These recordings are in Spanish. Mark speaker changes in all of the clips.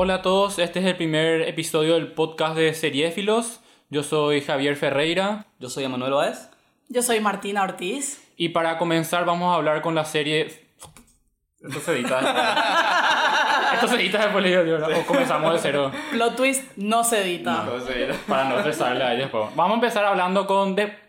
Speaker 1: Hola a todos, este es el primer episodio del podcast de Seriéfilos. Yo soy Javier Ferreira.
Speaker 2: Yo soy Emanuel Báez.
Speaker 3: Yo soy Martina Ortiz.
Speaker 1: Y para comenzar vamos a hablar con la serie... Esto se edita. Esto se edita después le digo, o comenzamos de cero.
Speaker 3: Plot twist no se edita.
Speaker 2: No.
Speaker 1: Para no estresarle a ella después. Vamos a empezar hablando con... De...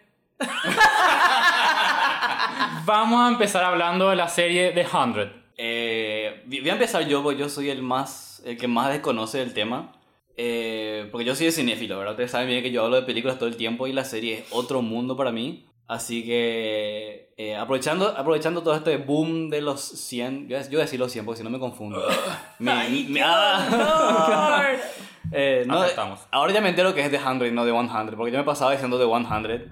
Speaker 1: Vamos a empezar hablando de la serie The Hundred.
Speaker 2: Eh, voy a empezar yo, porque yo soy el más, el que más desconoce del tema. Eh, porque yo soy de cinéfilo, ¿verdad? Ustedes saben bien que yo hablo de películas todo el tiempo y la serie es otro mundo para mí. Así que eh, aprovechando, aprovechando todo este boom de los 100, yo, voy a decir los 100 porque si no me confundo. Me-
Speaker 3: Ay,
Speaker 2: me- ah. Eh, no, ahora ya me entero que es The 100, no The 100, porque yo me pasaba diciendo The 100.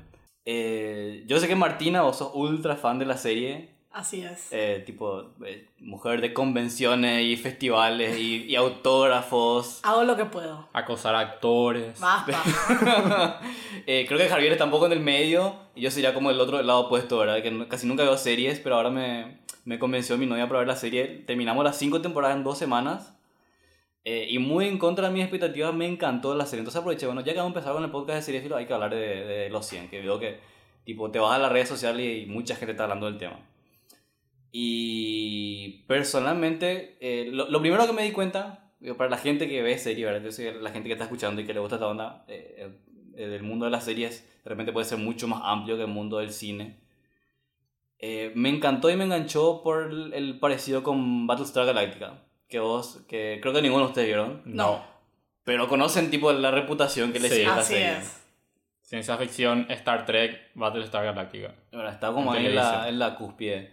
Speaker 2: Eh, yo sé que Martina, vos sos ultra fan de la serie,
Speaker 3: Así es.
Speaker 2: eh, tipo eh, mujer de convenciones y festivales y, y autógrafos.
Speaker 3: Hago lo que puedo.
Speaker 1: Acosar actores.
Speaker 3: Basta.
Speaker 2: Eh, creo que Javier está un poco en el medio y yo sería como el otro lado opuesto, ¿verdad? Que no- casi nunca veo series, pero ahora me, me convenció mi novia para ver la serie. Terminamos las cinco temporadas en dos semanas. Eh, y muy en contra de mis expectativas, me encantó la serie. Entonces aproveché, bueno, ya que vamos a empezar con el podcast de Seriefilo, hay que hablar de, de los 100, que veo que tipo, te vas a las redes sociales y mucha gente está hablando del tema. Y personalmente, eh, lo, lo primero que me di cuenta, para la gente que ve serie, ¿verdad? Yo soy la gente que está escuchando y que le gusta esta onda, eh, eh, del mundo de las series, de repente puede ser mucho más amplio que el mundo del cine. Eh, me encantó y me enganchó por el, el parecido con Battlestar Galactica, que vos, que creo que ninguno de ustedes vieron,
Speaker 3: No.
Speaker 2: pero conocen tipo la reputación que le
Speaker 1: Sí.
Speaker 2: sigue a la
Speaker 3: Así
Speaker 2: serie.
Speaker 3: es.
Speaker 1: Ciencia ficción, Star Trek, Battlestar Galactica.
Speaker 2: Bueno, está como
Speaker 1: En
Speaker 2: ahí en la, en la cúspide.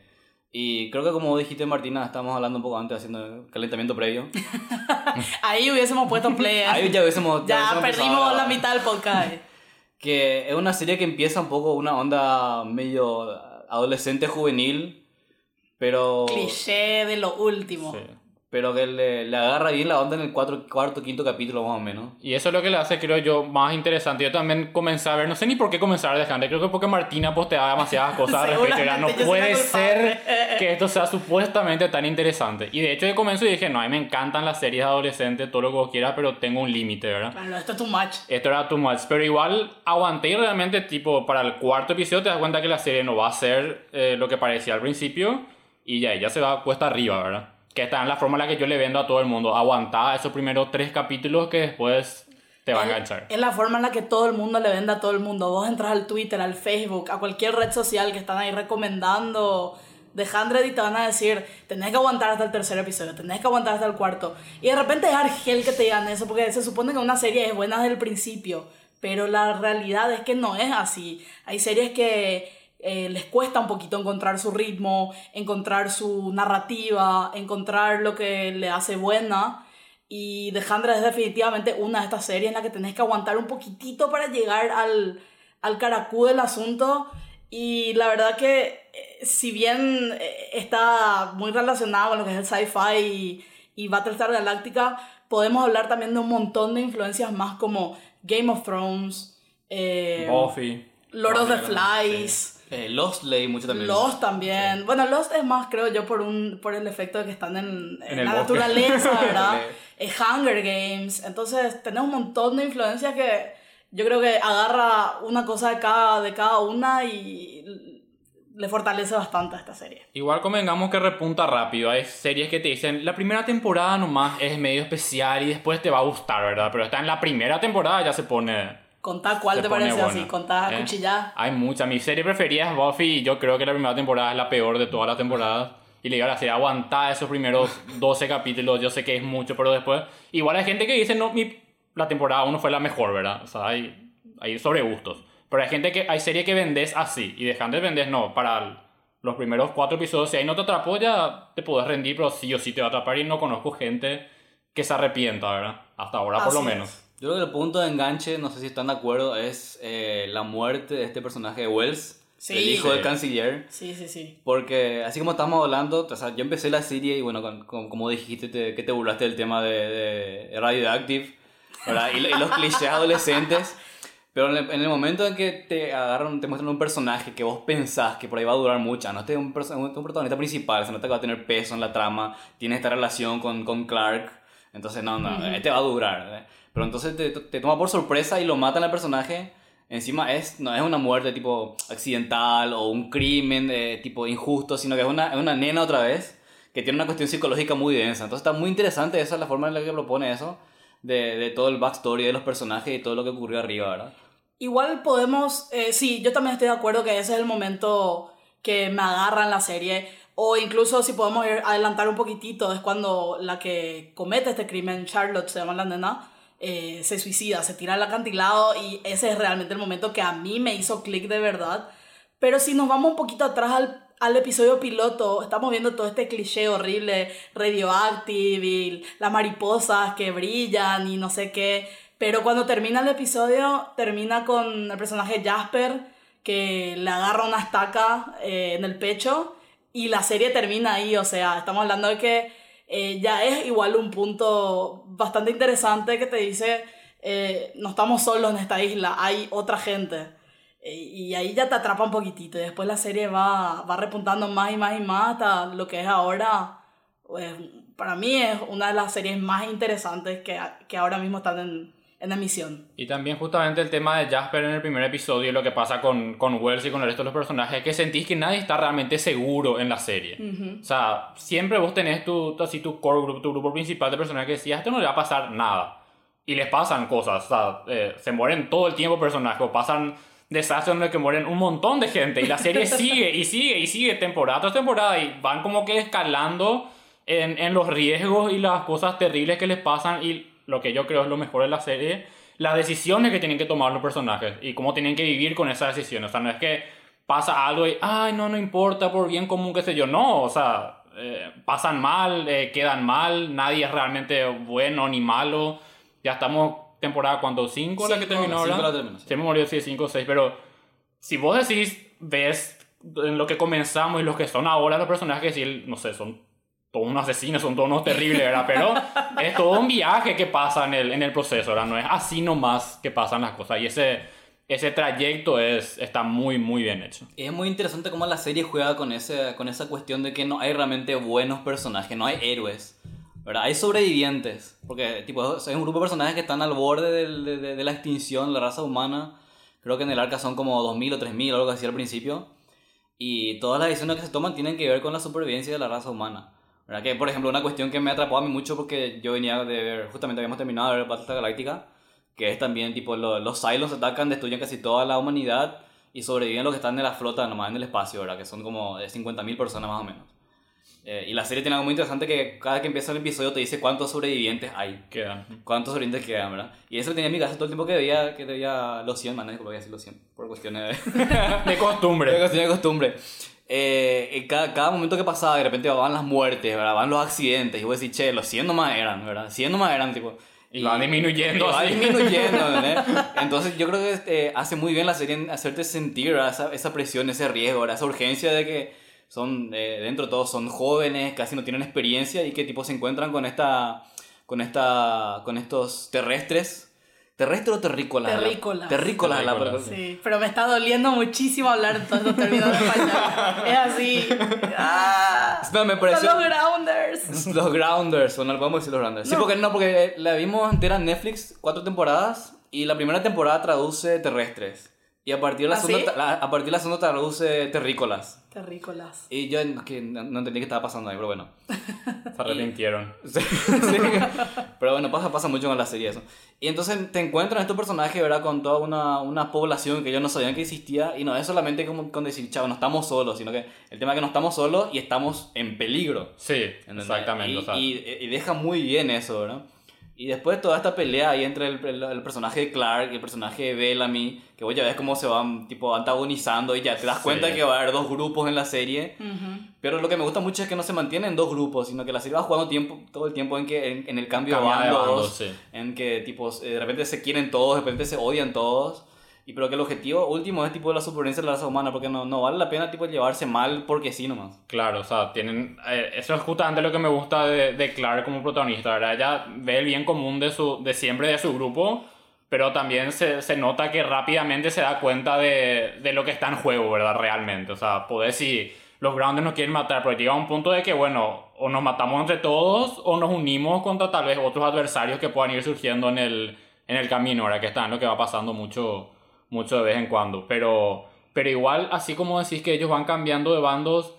Speaker 2: Y creo que como dijiste Martina, estábamos hablando un poco antes haciendo calentamiento previo.
Speaker 3: Ahí hubiésemos puesto play. ¿eh?
Speaker 2: Ahí ya hubiésemos...
Speaker 3: ya
Speaker 2: hubiésemos empezado a
Speaker 3: perdimos la mitad del podcast.
Speaker 2: Que es una serie que empieza un poco una onda medio adolescente juvenil, pero...
Speaker 3: Cliché de lo último.
Speaker 1: Sí.
Speaker 2: Pero que le, le agarra bien la onda en el cuatro, cuarto, quinto capítulo más o menos.
Speaker 1: Y eso es lo que le hace, creo yo, más interesante. Yo también comencé a ver, no sé ni por qué comenzar a dejar, creo que porque Martina posteaba demasiadas cosas al respecto. Era, no puede ser que esto sea supuestamente tan interesante. Y de hecho, yo comencé y dije, no, a mí me encantan las series adolescentes, todo lo que vos quieras, pero tengo un límite, ¿verdad?
Speaker 3: Claro, esto es too much.
Speaker 1: Esto era too much, pero igual aguanté y realmente, tipo, para el cuarto episodio te das cuenta que la serie no va a ser eh, lo que parecía al principio y ya ella se va cuesta arriba, ¿verdad? Que está en la forma en la que yo le vendo a todo el mundo. Aguantar esos primeros tres capítulos que después te va a enganchar.
Speaker 3: Es la forma en la que todo el mundo le vende a todo el mundo. Vos entras al Twitter, al Facebook, a cualquier red social que están ahí recomendando de 100 y te van a decir, tenés que aguantar hasta el tercer episodio, tenés que aguantar hasta el cuarto. Y de repente es Argel que te digan eso, porque se supone que una serie es buena desde el principio, pero la realidad es que no es así. Hay series que eh, les cuesta un poquito encontrar su ritmo, encontrar su narrativa, encontrar lo que le hace buena. Y 100 es definitivamente una de estas series en la que tenés que aguantar un poquitito para llegar al, al caracú del asunto. Y la verdad que, eh, si bien eh, está muy relacionado con lo que es el sci-fi y, y Battlestar Galactica, podemos hablar también de un montón de influencias más como Game of Thrones,
Speaker 1: Buffy.
Speaker 3: Lord of the
Speaker 2: ¿verdad? Eh, Lost leí mucho también.
Speaker 3: Lost también. Bueno, Lost es más, creo yo, por un por el efecto de que están en, en la
Speaker 1: bosque.
Speaker 3: naturaleza, ¿verdad? Eh, Hunger Games. Entonces, tenés un montón de influencias que yo creo que agarra una cosa de cada, de cada una y le fortalece bastante a esta serie.
Speaker 1: Igual convengamos que repunta rápido. Hay series que te dicen, la primera temporada nomás es medio especial y después te va a gustar, ¿verdad? Pero está en la primera temporada ya se pone...
Speaker 3: Contá cuál te parece
Speaker 1: buena.
Speaker 3: así, contá
Speaker 1: ¿Eh?
Speaker 3: cuchillá.
Speaker 1: Hay muchas. Mi serie preferida es Buffy y yo creo que la primera temporada es la peor de todas las temporadas. Y le digo a la serie, aguantar esos primeros 12 capítulos. Yo sé que es mucho, pero después... Igual hay gente que dice, no, mi, la temporada 1 fue la mejor, ¿verdad? O sea, hay, hay sobre gustos. Pero hay gente que... Hay series que vendes así. Y dejando de vender, no. Para los primeros cuatro episodios, si ahí no te atrapó, ya te puedes rendir. Pero sí o sí te va a atrapar. Y no conozco gente que se arrepienta, ¿verdad? Hasta ahora, por lo
Speaker 3: Así es.
Speaker 2: Yo creo que el punto de enganche, no sé si están de acuerdo, es eh, la muerte de este personaje de Wells,
Speaker 3: Sí.
Speaker 2: el hijo
Speaker 1: Sí.
Speaker 2: del canciller.
Speaker 3: Sí, sí, sí.
Speaker 2: Porque así como estamos hablando, o sea, yo empecé la serie y bueno, con- con- como dijiste te- que te burlaste del tema de, de Radioactive, ¿verdad? Y, y los clichés adolescentes. Pero en el, en el momento en que te agarran, te muestran un personaje que vos pensás que por ahí va a durar mucho, no este es un, un protagonista principal, se nota que va a tener peso en la trama, tiene esta relación con, con Clark, entonces no, no, este va a durar. ¿eh? Pero entonces te, te toma por sorpresa y lo matan al personaje. Encima es, no es una muerte tipo accidental o un crimen de tipo injusto, sino que es una, es una nena otra vez que tiene una cuestión psicológica muy densa. Entonces está muy interesante esa, la forma en la que propone eso, de, de todo el backstory de los personajes y todo lo que ocurrió arriba, ¿verdad?
Speaker 3: Igual podemos, eh, sí, yo también estoy de acuerdo que ese es el momento que me agarra en la serie. O incluso si podemos ir adelantar un poquitito, es cuando la que comete este crimen, Charlotte, se llama la nena, eh, se suicida, se tira al acantilado y ese es realmente el momento que a mí me hizo clic de verdad. Pero si nos vamos un poquito atrás al, al episodio piloto, estamos viendo todo este cliché horrible, radioactive, y las mariposas que brillan y no sé qué. Pero cuando termina el episodio, termina con el personaje Jasper, que le agarra una estaca eh, en el pecho y la serie termina ahí. O sea, estamos hablando de que eh, ya es igual un punto bastante interesante que te dice, eh, no estamos solos en esta isla, hay otra gente. Eh, Y ahí ya te atrapa un poquitito. Y después la serie va, va repuntando más y más y más hasta lo que es ahora. Pues, para mí es una de las series más interesantes que, que ahora mismo están en, en emisión.
Speaker 1: Y también justamente el tema de Jasper en el primer episodio, lo que pasa con, con Wells y con el resto de los personajes, es que sentís que nadie está realmente seguro en la serie. O sea, siempre vos tenés tu, así, tu core group, tu grupo principal de personajes que decías, esto no le va a pasar nada. Y les pasan cosas, o sea, eh, se mueren todo el tiempo personajes, o pasan desastres en los que mueren un montón de gente, y la serie sigue y sigue y sigue temporada tras temporada, y van como que escalando en, en los riesgos y las cosas terribles que les pasan y lo que yo creo es lo mejor de la serie, las decisiones que tienen que tomar los personajes y cómo tienen que vivir con esas decisiones. O sea, no es que pasa algo y, ay, no, no importa, por bien común, qué sé yo. No, o sea, eh, pasan mal, eh, quedan mal, nadie es realmente bueno ni malo. Ya estamos temporada, ¿cuánto? ¿Cinco la que
Speaker 2: Cinco,
Speaker 1: terminó
Speaker 2: cinco la terminó, sí.
Speaker 1: Se me murió, sí, cinco o seis, pero si vos decís, ves en lo que comenzamos y los que son ahora los personajes, y no sé, son todos unos asesinos, son todos unos terribles, ¿verdad? Pero es todo un viaje que pasa en el, en el proceso, ¿verdad? No es así nomás que pasan las cosas. Y ese, ese trayecto es, está muy, muy bien hecho.
Speaker 2: Es muy interesante cómo la serie juega con, ese, con esa cuestión de que no hay realmente buenos personajes, no hay héroes. ¿verdad? Hay sobrevivientes, porque tipo, es un grupo de personajes que están al borde de, de- la extinción, la raza humana. Creo que en el arca son como 2.000 o 3.000 o algo así al principio. Y todas las decisiones que se toman tienen que ver con la supervivencia de la raza humana. ¿Verdad? Que, por ejemplo, una cuestión que me atrapó a mí mucho porque yo venía de ver, justamente habíamos terminado de ver Battlestar Galáctica, que es también tipo lo- los Cylons atacan, destruyen casi toda la humanidad y sobreviven los que están en la flota, nomás en el espacio, ¿verdad? Que son como eh, 50.000 personas más o menos. Eh, y la serie tiene algo muy interesante que cada que empieza el episodio te dice cuántos sobrevivientes hay.
Speaker 1: Quedan.
Speaker 2: ¿Cuántos sobrevivientes quedan, verdad? Y eso lo tenía en mi casa todo el tiempo que veía, que veía los 100, man, voy a decir los 100, por cuestiones de...
Speaker 1: De
Speaker 2: de
Speaker 1: costumbre.
Speaker 2: costumbre. de costumbre. Eh, en cada, cada momento que pasaba, de repente van las muertes, ¿verdad? Van los accidentes. Y vos decís, che, los 100 nomás eran, ¿verdad? 100 nomás eran, tipo.
Speaker 1: Y van disminuyendo
Speaker 2: y va disminuyendo, ¿verdad? Entonces yo creo que este, hace muy bien la serie en hacerte sentir esa, esa presión, ese riesgo, ¿verdad? esa urgencia de que son, eh, dentro de todo, son jóvenes, casi no tienen experiencia y que tipo se encuentran con esta, con esta, con estos terrestres. ¿Terrestre o terrícolas?
Speaker 3: Terrícolas.
Speaker 2: Terrícolas. la-
Speaker 1: Terrícolas.
Speaker 3: Sí, pero me está doliendo muchísimo hablar en todos estos términos de español. Es así. ¡Ah!
Speaker 2: No, me pareció...
Speaker 3: Son los grounders.
Speaker 2: Los Grounders, o no podemos decir los Grounders. Sí, porque no, porque la vimos entera en Netflix, cuatro temporadas, y la primera temporada traduce terrestres. Y a partir de la,
Speaker 3: ¿Ah,
Speaker 2: segunda,
Speaker 3: sí?
Speaker 2: la- a partir de la segunda traduce terrícolas.
Speaker 3: Terrícolas.
Speaker 2: Y yo en- que no, no entendí qué estaba pasando ahí, pero bueno.
Speaker 1: Se arrepintieron.
Speaker 2: Sí, sí. Pero bueno, pasa, pasa mucho con la serie eso. Y entonces te encuentran estos personajes, ¿verdad? Con toda una, una población que ellos no sabían que existía. Y no es solamente como con decir, chavo, no estamos solos, sino que el tema es que no estamos solos y estamos en peligro.
Speaker 1: Sí,
Speaker 2: ¿entendés?
Speaker 1: exactamente.
Speaker 2: Y,
Speaker 1: o sea,
Speaker 2: y- y deja muy bien eso, ¿verdad? Y después toda esta pelea ahí entre el, el- el personaje de Clark y el personaje de Bellamy, que vos ya ves cómo se van tipo antagonizando y ya te das cuenta
Speaker 1: Sí.
Speaker 2: que va a haber dos grupos en la serie. Pero lo que me gusta mucho es que no se mantienen en dos grupos, sino que la serie va jugando tiempo, todo el tiempo en, que, en, en el cambio de
Speaker 1: Cambia de
Speaker 2: bandos,
Speaker 1: bandos, sí.
Speaker 2: en que tipo, eh, de repente se quieren todos, de repente se odian todos. Y pero que el objetivo último es tipo la supervivencia de la raza humana, porque no, no vale la pena tipo llevarse mal porque sí nomás.
Speaker 1: Claro, o sea, tienen... eh, eso es justamente lo que me gusta de, de Clark como protagonista, ¿verdad? Ella ve el bien común de, su, de siempre de su grupo, pero también se, se nota que rápidamente se da cuenta de, de, lo que está en juego, ¿verdad? Realmente. O sea, poder si los Grounders nos quieren matar, pero llega un punto de que, bueno, o nos matamos entre todos o nos unimos contra tal vez otros adversarios que puedan ir surgiendo en el, en el camino, ahora que está en lo que va pasando mucho, mucho de vez en cuando. Pero, pero igual, así como decís que ellos van cambiando de bandos,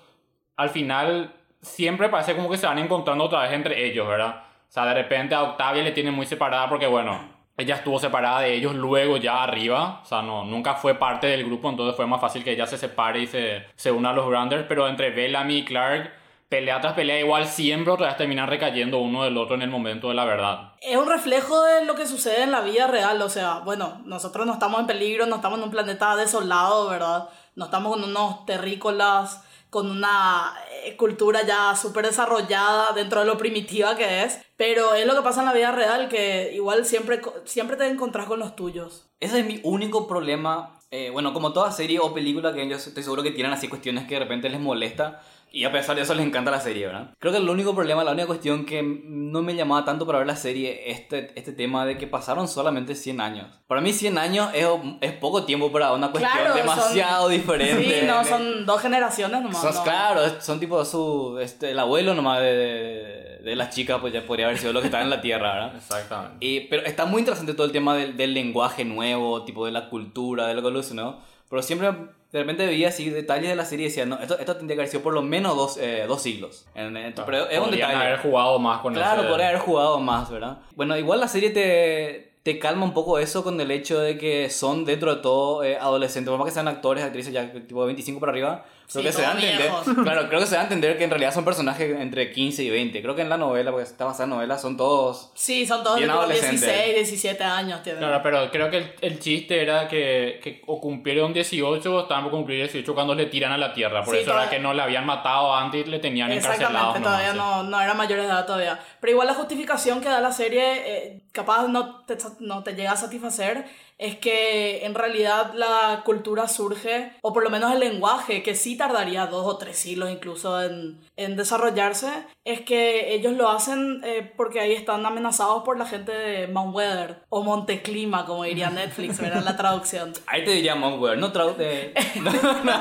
Speaker 1: al final siempre parece como que se van encontrando otra vez entre ellos, ¿verdad? O sea, de repente a Octavia le tienen muy separada porque, bueno, ella estuvo separada de ellos luego ya arriba, o sea, no, nunca fue parte del grupo, entonces fue más fácil que ella se separe y se, se una a los Grounders, pero entre Bellamy y Clark, pelea tras pelea, igual siempre otra vez terminan recayendo uno del otro en el momento de la verdad.
Speaker 3: Es un reflejo de lo que sucede en la vida real, o sea, bueno, nosotros no estamos en peligro, no estamos en un planeta desolado, ¿verdad? No estamos con unos terrícolas con una eh, cultura ya súper desarrollada dentro de lo primitiva que es, pero es lo que pasa en la vida real, que igual siempre, siempre te encontrás con los tuyos.
Speaker 2: Ese es mi único problema, eh, bueno, como toda serie o película que yo estoy seguro que tienen así cuestiones que de repente les molesta, y a pesar de eso les encanta la serie, ¿verdad? Creo que el único problema, la única cuestión que no me llamaba tanto para ver la serie es este, este tema de que pasaron solamente 100 años. Para mí 100 años es, es poco tiempo para una cuestión
Speaker 3: Claro,
Speaker 2: demasiado
Speaker 3: son-
Speaker 2: diferente.
Speaker 3: Sí, no, son dos generaciones nomás.
Speaker 2: Son-
Speaker 3: no.
Speaker 2: Claro, son tipo su, este, el abuelo nomás de, de, de las chicas, pues ya podría haber sido lo que estaba en la Tierra, ¿verdad?
Speaker 1: Exactamente.
Speaker 2: Y, pero está muy interesante todo el tema del, del lenguaje nuevo, tipo de la cultura, de lo que evolucionó. Pero siempre de repente veía así detalles de la serie y decía, no, esto, esto tendría que haber sido por lo menos dos, eh, dos siglos. En- en- pero es un detalle.
Speaker 1: haber jugado más con
Speaker 2: Claro,
Speaker 1: ese-
Speaker 2: podría haber jugado más, ¿verdad? Bueno, igual la serie te, te calma un poco eso con el hecho de que son dentro de todo eh, adolescentes, por más que sean actores, actrices ya tipo de 25 para arriba. Creo
Speaker 3: Sí,
Speaker 2: que se da a entender, claro, creo que se da a entender que en realidad son personajes entre 15 y 20. Creo que en la novela, porque está basada en novela, son todos
Speaker 3: Sí, son todos
Speaker 2: Bien
Speaker 3: de como
Speaker 2: adolescentes.
Speaker 3: 16, 17 años. Tienen.
Speaker 1: Claro, pero creo que el, el chiste era que, que o cumplieron 18 o estaban por cumplir 18 cuando le tiran a la tierra. Por
Speaker 3: Sí,
Speaker 1: eso era
Speaker 3: todavía-
Speaker 1: que no le habían matado antes y le tenían encarcelado.
Speaker 3: Exactamente, todavía no, no eran mayores de edad todavía. Pero igual la justificación que da la serie, eh, capaz no te, no te llega a satisfacer, es que en realidad la cultura surge, o por lo menos el lenguaje, que sí tardaría dos o tres siglos incluso en, en desarrollarse, es que ellos lo hacen eh, porque ahí están amenazados por la gente de Mount Weather, o Monteclima, como diría Netflix, verá la traducción.
Speaker 2: Ahí te diría Monkwear, no traduce. No, no.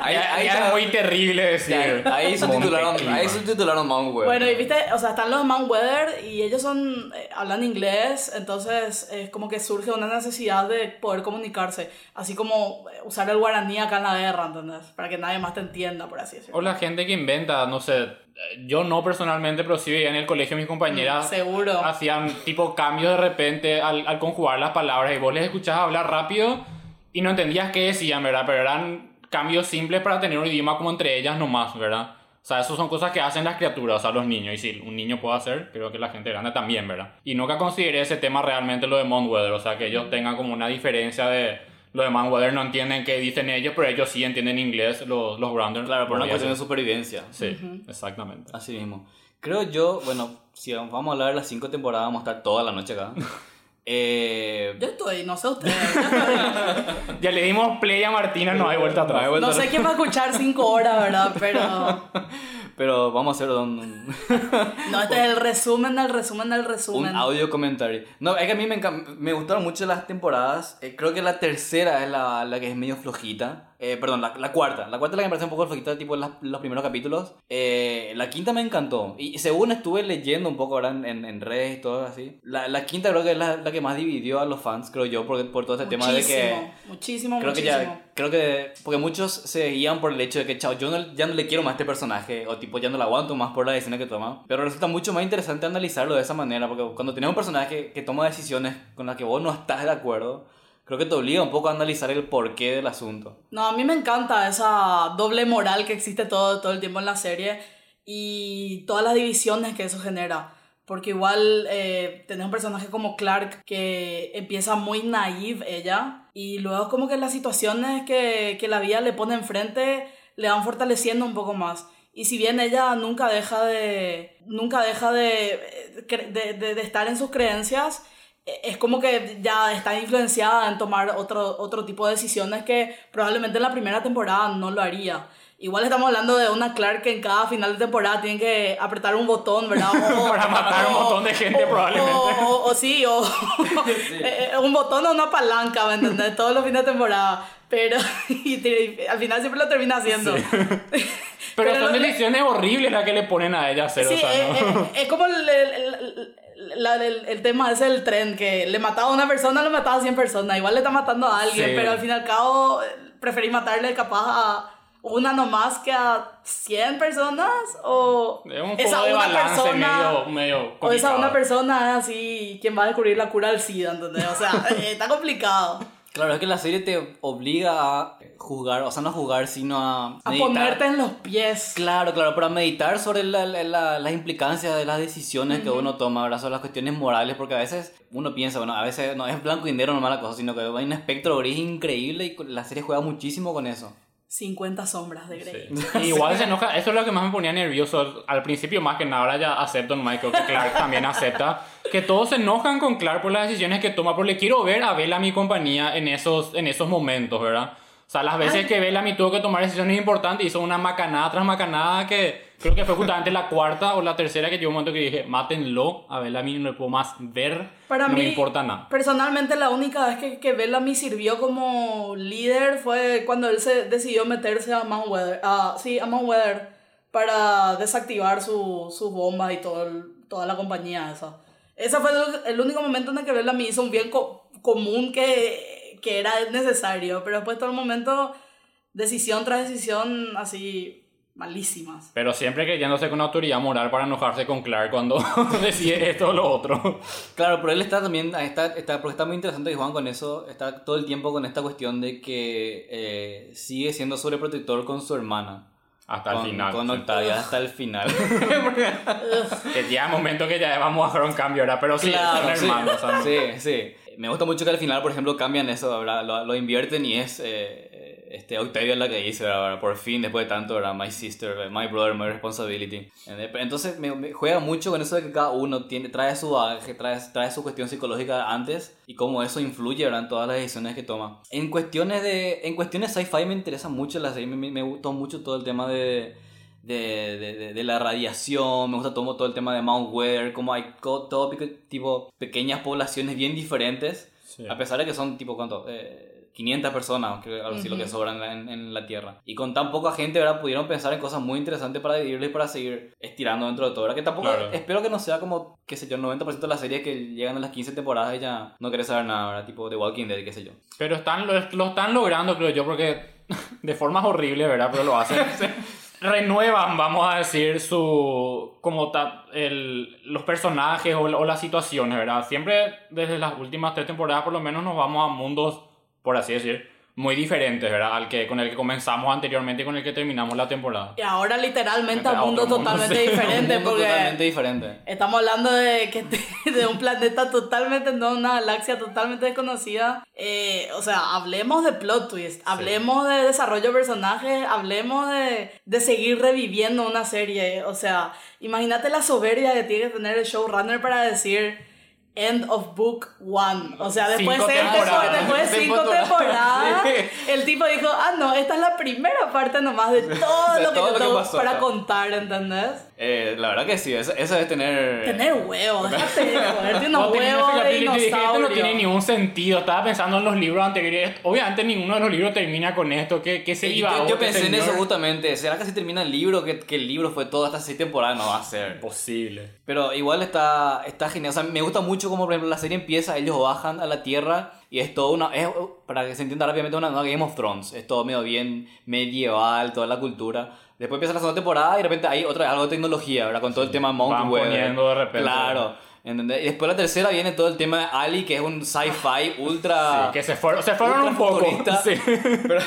Speaker 2: Ahí, ahí,
Speaker 1: es muy terrible decir.
Speaker 2: ahí, ahí subtitularon, ahí subtitularon Monkwear.
Speaker 3: Bueno, y viste, o sea, están los Mount Weather y ellos son, eh, hablan inglés, entonces es como que surge una necesidad de poder comunicarse, así como eh, usar el guaraní acá en la guerra, ¿entendés? Para que nadie más te entienda, por así decirlo.
Speaker 1: O la gente que inventa, no sé, yo no personalmente, pero sí veía en el colegio mis compañeras
Speaker 3: Mm, seguro.
Speaker 1: hacían tipo cambios de repente al, al conjugar las palabras y vos les escuchabas hablar rápido y no entendías qué decían, ¿verdad? Pero eran cambios simples para tener un idioma como entre ellas nomás, ¿verdad? O sea, eso son cosas que hacen las criaturas, o sea, los niños. Y si un niño puede hacer, creo que la gente grande también, ¿verdad? Y nunca consideré ese tema realmente lo de Weather, o sea, que ellos tengan como una diferencia de... Lo de Weather no entienden qué dicen ellos, pero ellos sí entienden inglés, los, los Grounders.
Speaker 2: claro, por una cuestión de supervivencia.
Speaker 1: Sí, exactamente.
Speaker 2: Así mismo. Creo yo, bueno, si vamos a hablar de las cinco temporadas, vamos a estar toda la noche acá. Eh,
Speaker 3: Yo estoy, no sé ustedes.
Speaker 1: Ya le dimos play a Martina, no hay vuelta atrás.
Speaker 2: No vuelta
Speaker 3: no sé quién va a escuchar cinco horas, ¿verdad? Pero
Speaker 2: pero vamos a hacer un,
Speaker 3: no, este es el resumen del resumen del
Speaker 2: un
Speaker 3: resumen.
Speaker 2: audio comentario. No, es que a mí me, me gustaron mucho las temporadas. Eh, creo que la tercera es la, la que es medio flojita. Eh, perdón, la, la cuarta. La cuarta es la que me parece un poco flojita, tipo las- los primeros capítulos. Eh, la quinta me encantó. Y según estuve leyendo un poco ahora en, en, en redes y todo así, la, la quinta creo que es la, la que más dividió a los fans, creo yo, por, por todo este tema de que...
Speaker 3: muchísimo,
Speaker 2: Creo que
Speaker 3: muchísimo.
Speaker 2: ya, creo que, porque muchos se guían por el hecho de que, chao, yo no- ya no le quiero más a este personaje, o tipo, ya no lo aguanto más por la decisión que toma. Pero resulta mucho más interesante analizarlo de esa manera, porque cuando tienes un personaje que toma decisiones con las que vos no estás de acuerdo, creo que te obliga un poco a analizar el porqué del asunto.
Speaker 3: No, a mí me encanta esa doble moral que existe todo, todo el tiempo en la serie y todas las divisiones que eso genera. Porque igual eh, tenés un personaje como Clark que empieza muy naive ella y luego como que las situaciones que, que la vida le pone enfrente le van fortaleciendo un poco más. Y si bien ella nunca deja de, nunca deja de, eh, de, de- de estar en sus creencias, es como que ya está influenciada en tomar otro, otro tipo de decisiones que probablemente en la primera temporada no lo haría. Igual estamos hablando de una Clark que en cada final de temporada tiene que apretar un botón, ¿verdad? O-
Speaker 1: Para matar a un montón de gente,
Speaker 3: o-
Speaker 1: probablemente.
Speaker 3: O, o- o sí, o eh, un botón o una palanca, ¿me entendés? Todos los fines de temporada. Pero y te- al final siempre lo termina haciendo.
Speaker 1: Pero,
Speaker 3: Pero
Speaker 1: son decisiones horribles las que le ponen a ella hacer,
Speaker 3: Sí,
Speaker 1: o sea,
Speaker 3: eh,
Speaker 1: ¿no?
Speaker 3: eh, es como el, el- el- la- el- el tema ese del tren, que le mataba a una persona, le mataba a 100 personas. Igual le está matando a alguien,
Speaker 1: Sí.
Speaker 3: pero al fin y al cabo eh, preferí matarle capaz a una nomás que a 100 personas o
Speaker 1: Es un
Speaker 3: esa
Speaker 1: de
Speaker 3: una persona
Speaker 1: medio, medio
Speaker 3: o esa una persona es así quien va a descubrir la cura del SIDA, ¿entendés? O sea, eh, está complicado.
Speaker 2: Claro, es que la serie te obliga a jugar, o sea, no a jugar, sino a
Speaker 3: A
Speaker 2: meditar.
Speaker 3: ponerte en los pies.
Speaker 2: Claro, claro, para meditar sobre la- la- la- las implicancias de las decisiones que uno toma, ¿verdad? Sobre las cuestiones morales, porque a veces uno piensa, bueno, a veces no es blanco y negro nomás la cosa, sino que hay un espectro gris increíble y la serie juega muchísimo con eso.
Speaker 3: 50 sombras de Grey.
Speaker 1: Sí. Igual se enoja, eso es lo que más me ponía nervioso al principio, más que nada, ahora ya acepto en Michael, que Clark también acepta, que todos se enojan con Clark por las decisiones que toma, pero le quiero ver a Bella, mi compañía, en esos, en esos momentos, ¿verdad? O sea, las veces
Speaker 3: Ay.
Speaker 1: que Bellamy tuvo que tomar decisiones importantes, hizo una macanada tras macanada que creo que fue justamente la cuarta o la tercera que llegó un momento que dije, mátenlo, a Bellamy no le puedo más ver,
Speaker 3: Para
Speaker 1: no
Speaker 3: mí,
Speaker 1: me importa nada.
Speaker 3: Personalmente, la única vez que, que Bellamy sirvió como líder fue cuando él se decidió meterse a Mount Weather, a, sí, a Mount Weather para desactivar su- sus bombas y todo el- toda la compañía esa. Ese fue el, el único momento en el que Bellamy hizo un bien co- común que, que era necesario, pero después todo el momento, decisión tras decisión, así, malísimas.
Speaker 1: Pero siempre creyéndose con autoridad moral para enojarse con Clark cuando decide esto o lo otro.
Speaker 2: Claro, pero él está también, está, está, porque está muy interesante que Juan con eso, está todo el tiempo con esta cuestión de que eh, sigue siendo sobreprotector con su hermana.
Speaker 1: Hasta
Speaker 2: con,
Speaker 1: el final.
Speaker 2: Con. Octavia, hasta el final.
Speaker 1: Que ya es momento que ya vamos a hacer un cambio, ¿verdad? Pero sí, son
Speaker 2: sí.
Speaker 1: hermanos. ¿sabes?
Speaker 2: Sí, sí. Me gusta mucho que al final, por ejemplo, cambian eso. Lo, lo invierten y es eh, este, Octavia la que dice, ¿verdad? Por fin, después de tanto, ¿verdad? My sister, my brother, my responsibility. Entonces, me, me juega mucho con eso de que cada uno tiene, trae su bagaje, trae, trae su cuestión psicológica antes y cómo eso influye, ¿verdad? En todas las decisiones que toma. En cuestiones de en cuestiones sci-fi me interesa mucho la serie, me, me, gustó mucho todo el tema de... De, de, de, la radiación, me gusta todo, todo el tema de Mount Weather, como hay todo pico- tipo pequeñas poblaciones bien diferentes,
Speaker 1: Sí.
Speaker 2: a pesar de que son tipo, ¿cuánto? Eh, 500 personas, que algo así lo que sobran en, la- en- en la Tierra. Y con tan poca gente, ¿verdad? Pudieron pensar en cosas muy interesantes para dividirles y para seguir estirando dentro de todo, ¿verdad? Que tampoco,
Speaker 1: Claro.
Speaker 2: espero que no sea como, qué sé yo, el 90% de las series que llegan a las 15 temporadas y ya no querés saber nada, ¿verdad? Tipo The Walking Dead, qué sé yo.
Speaker 1: Pero están, lo, lo están logrando, creo yo, porque de formas horribles, ¿verdad? Pero lo hacen. Renuevan, vamos a decir, su. como ta- el, los personajes o, o las situaciones, ¿verdad? Siempre desde las últimas tres temporadas, por lo menos, nos vamos a mundos, por así decir, muy diferentes, ¿verdad? Al que, con el que comenzamos anteriormente y con el que terminamos la temporada.
Speaker 3: Y ahora literalmente
Speaker 1: A
Speaker 3: un mundo totalmente
Speaker 1: sí.
Speaker 3: diferente,
Speaker 2: Un mundo
Speaker 3: porque
Speaker 2: totalmente diferente.
Speaker 3: estamos hablando de, que de un planeta totalmente, no una galaxia totalmente desconocida. Eh, o sea, hablemos de plot twist, hablemos de desarrollo de personajes, hablemos de, de seguir reviviendo una serie. O sea, imagínate la soberbia que tiene que tener el showrunner para decir... End of Book One. O sea, después,
Speaker 1: Cinco
Speaker 3: de,
Speaker 1: temporadas.
Speaker 3: después de cinco
Speaker 2: Temporadas.
Speaker 1: Sí.
Speaker 3: el tipo dijo, ah, no, esta es la primera parte nomás de todo lo que
Speaker 2: todo lo que
Speaker 3: tengo
Speaker 2: pasó,
Speaker 3: para contar, ¿entendés?
Speaker 2: Eh, la verdad que sí, eso, eso es tener...
Speaker 3: Tener huevos, déjate de joderte unos
Speaker 1: Cuando terminé
Speaker 3: huevos de
Speaker 1: no tiene ningún sentido. Estaba pensando en los libros anteriores. Obviamente ninguno de los libros termina con esto. ¿Qué, qué se
Speaker 2: Sí,
Speaker 1: iba
Speaker 2: yo,
Speaker 1: a
Speaker 2: yo pensé en eso justamente. ¿Será que si termina el libro, que, que el libro fue todo hasta seis temporadas? No va a ser.
Speaker 1: Imposible.
Speaker 2: Pero igual está, está genial. O sea, me gusta mucho como, por ejemplo, la serie empieza, ellos bajan a la Tierra y es todo una... Es, para que se entienda rápidamente, una, una Game of Thrones. Es todo medio bien medieval, toda la cultura. Después empieza la segunda temporada y de repente hay otra, algo de tecnología, ¿verdad? Con todo el tema Mount
Speaker 1: poniendo de repente.
Speaker 2: Claro. ¿entendés? Y después la tercera viene todo el tema de Ali, que es un sci-fi ultra...
Speaker 1: Sí, que se fueron, se fueron un poco. Sí.
Speaker 2: Pero,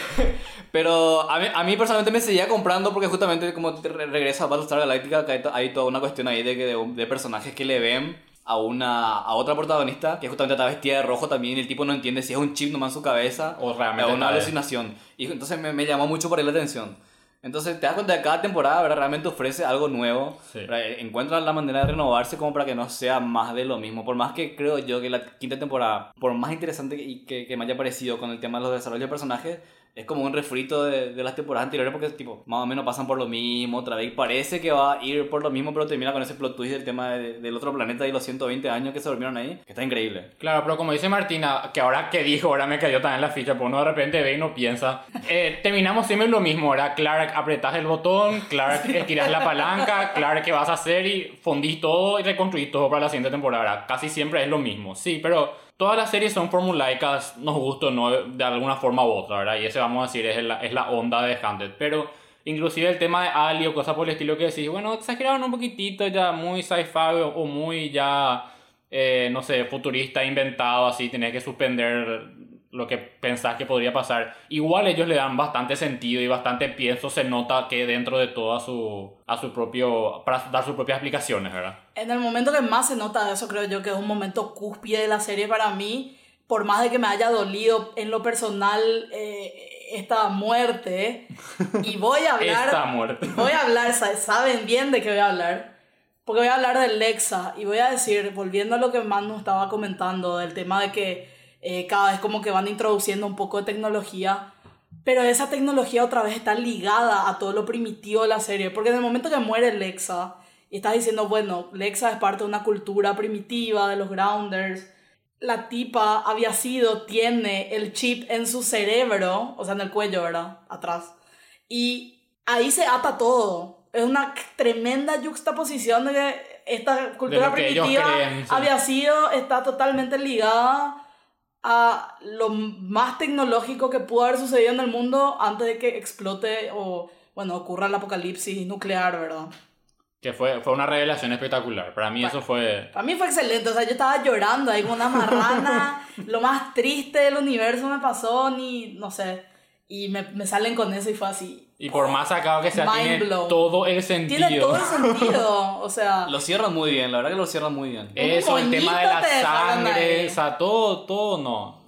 Speaker 2: pero a, mí, a mí personalmente me seguía comprando porque justamente como te re- regresa a Battlestar Galactica, hay, hay toda una cuestión ahí de, que de, de personajes que le ven a una a otra protagonista que justamente está vestida de rojo también y el tipo no entiende si es un chip nomás en su cabeza
Speaker 1: O realmente
Speaker 2: o una alucinación. Y entonces me, me llamó mucho por ahí la atención. Entonces te das cuenta que cada temporada ¿verdad? realmente ofrece algo nuevo.
Speaker 1: Sí.
Speaker 2: ¿verdad? Encuentran la manera de renovarse como para que no sea más de lo mismo. Por más que creo yo que la quinta temporada, por más interesante y que, que me haya parecido con el tema de los desarrollos de personajes, es como un refrito de, de, las temporadas anteriores porque tipo más o menos pasan por lo mismo otra vez parece que va a ir por lo mismo pero termina con ese plot twist del tema de, del otro planeta y los 120 años que se durmieron ahí que está increíble.
Speaker 1: Claro pero como dice Martina que ahora que dijo ahora me cayó también la ficha porque uno de repente ve y no piensa. Eh, terminamos siempre lo mismo ahora Clark apretas el botón Clark tiras la palanca Clark qué vas a hacer y fundís todo y reconstruís todo para la siguiente temporada casi siempre es lo mismo. Sí pero todas las series son formulaicas, nos gusta no, de alguna forma u otra, ¿verdad? Y ese, vamos a decir, es la, es la onda de Hunted. Pero inclusive el tema de Ali o cosas por el estilo que decís, bueno, exageraron un poquitito ya, muy sci-fi o, muy ya, eh, no sé, futurista, inventado, así, tenés que suspender lo que pensás que podría pasar. Igual ellos le dan bastante sentido y bastante pienso, se nota que dentro de todo a su, a su propio, para dar sus propias explicaciones, ¿verdad?
Speaker 3: En el momento que más se nota eso, creo yo que es un momento cúspide de la serie para mí, por más de que me haya dolido en lo personal eh, esta muerte, y voy a hablar...
Speaker 1: esta muerte.
Speaker 3: Voy a hablar, saben bien de qué voy a hablar. Porque voy a hablar de Lexa y voy a decir, volviendo a lo que Manu estaba comentando, del tema de que eh, cada vez como que van introduciendo un poco de tecnología, pero esa tecnología otra vez está ligada a todo lo primitivo de la serie, porque en el momento que muere Lexa, y estás diciendo, bueno, Lexa es parte de una cultura primitiva de los Grounders, la tipa había sido, tiene el chip en su cerebro, o sea, en el cuello, ¿verdad? Atrás. Y ahí se ata todo. Es una tremenda juxtaposición de que esta cultura primitiva había sido, está totalmente ligada a lo más tecnológico que pudo haber sucedido en el mundo antes de que explote o, bueno, ocurra el apocalipsis nuclear, ¿verdad?
Speaker 1: Que fue, fue una revelación espectacular. Para mí eso fue...
Speaker 3: Para mí fue excelente. O sea, yo estaba llorando ahí como una marrana. lo más triste del universo me pasó, ni, no sé. Y me, me salen con eso y fue así.
Speaker 1: Y por más sacado que sea, tiene todo el sentido.
Speaker 3: Tiene todo el sentido, o sea...
Speaker 2: Lo cierran muy bien, la verdad que lo cierran muy bien.
Speaker 1: Eso, el tema de la sangre, o sea, todo, todo no.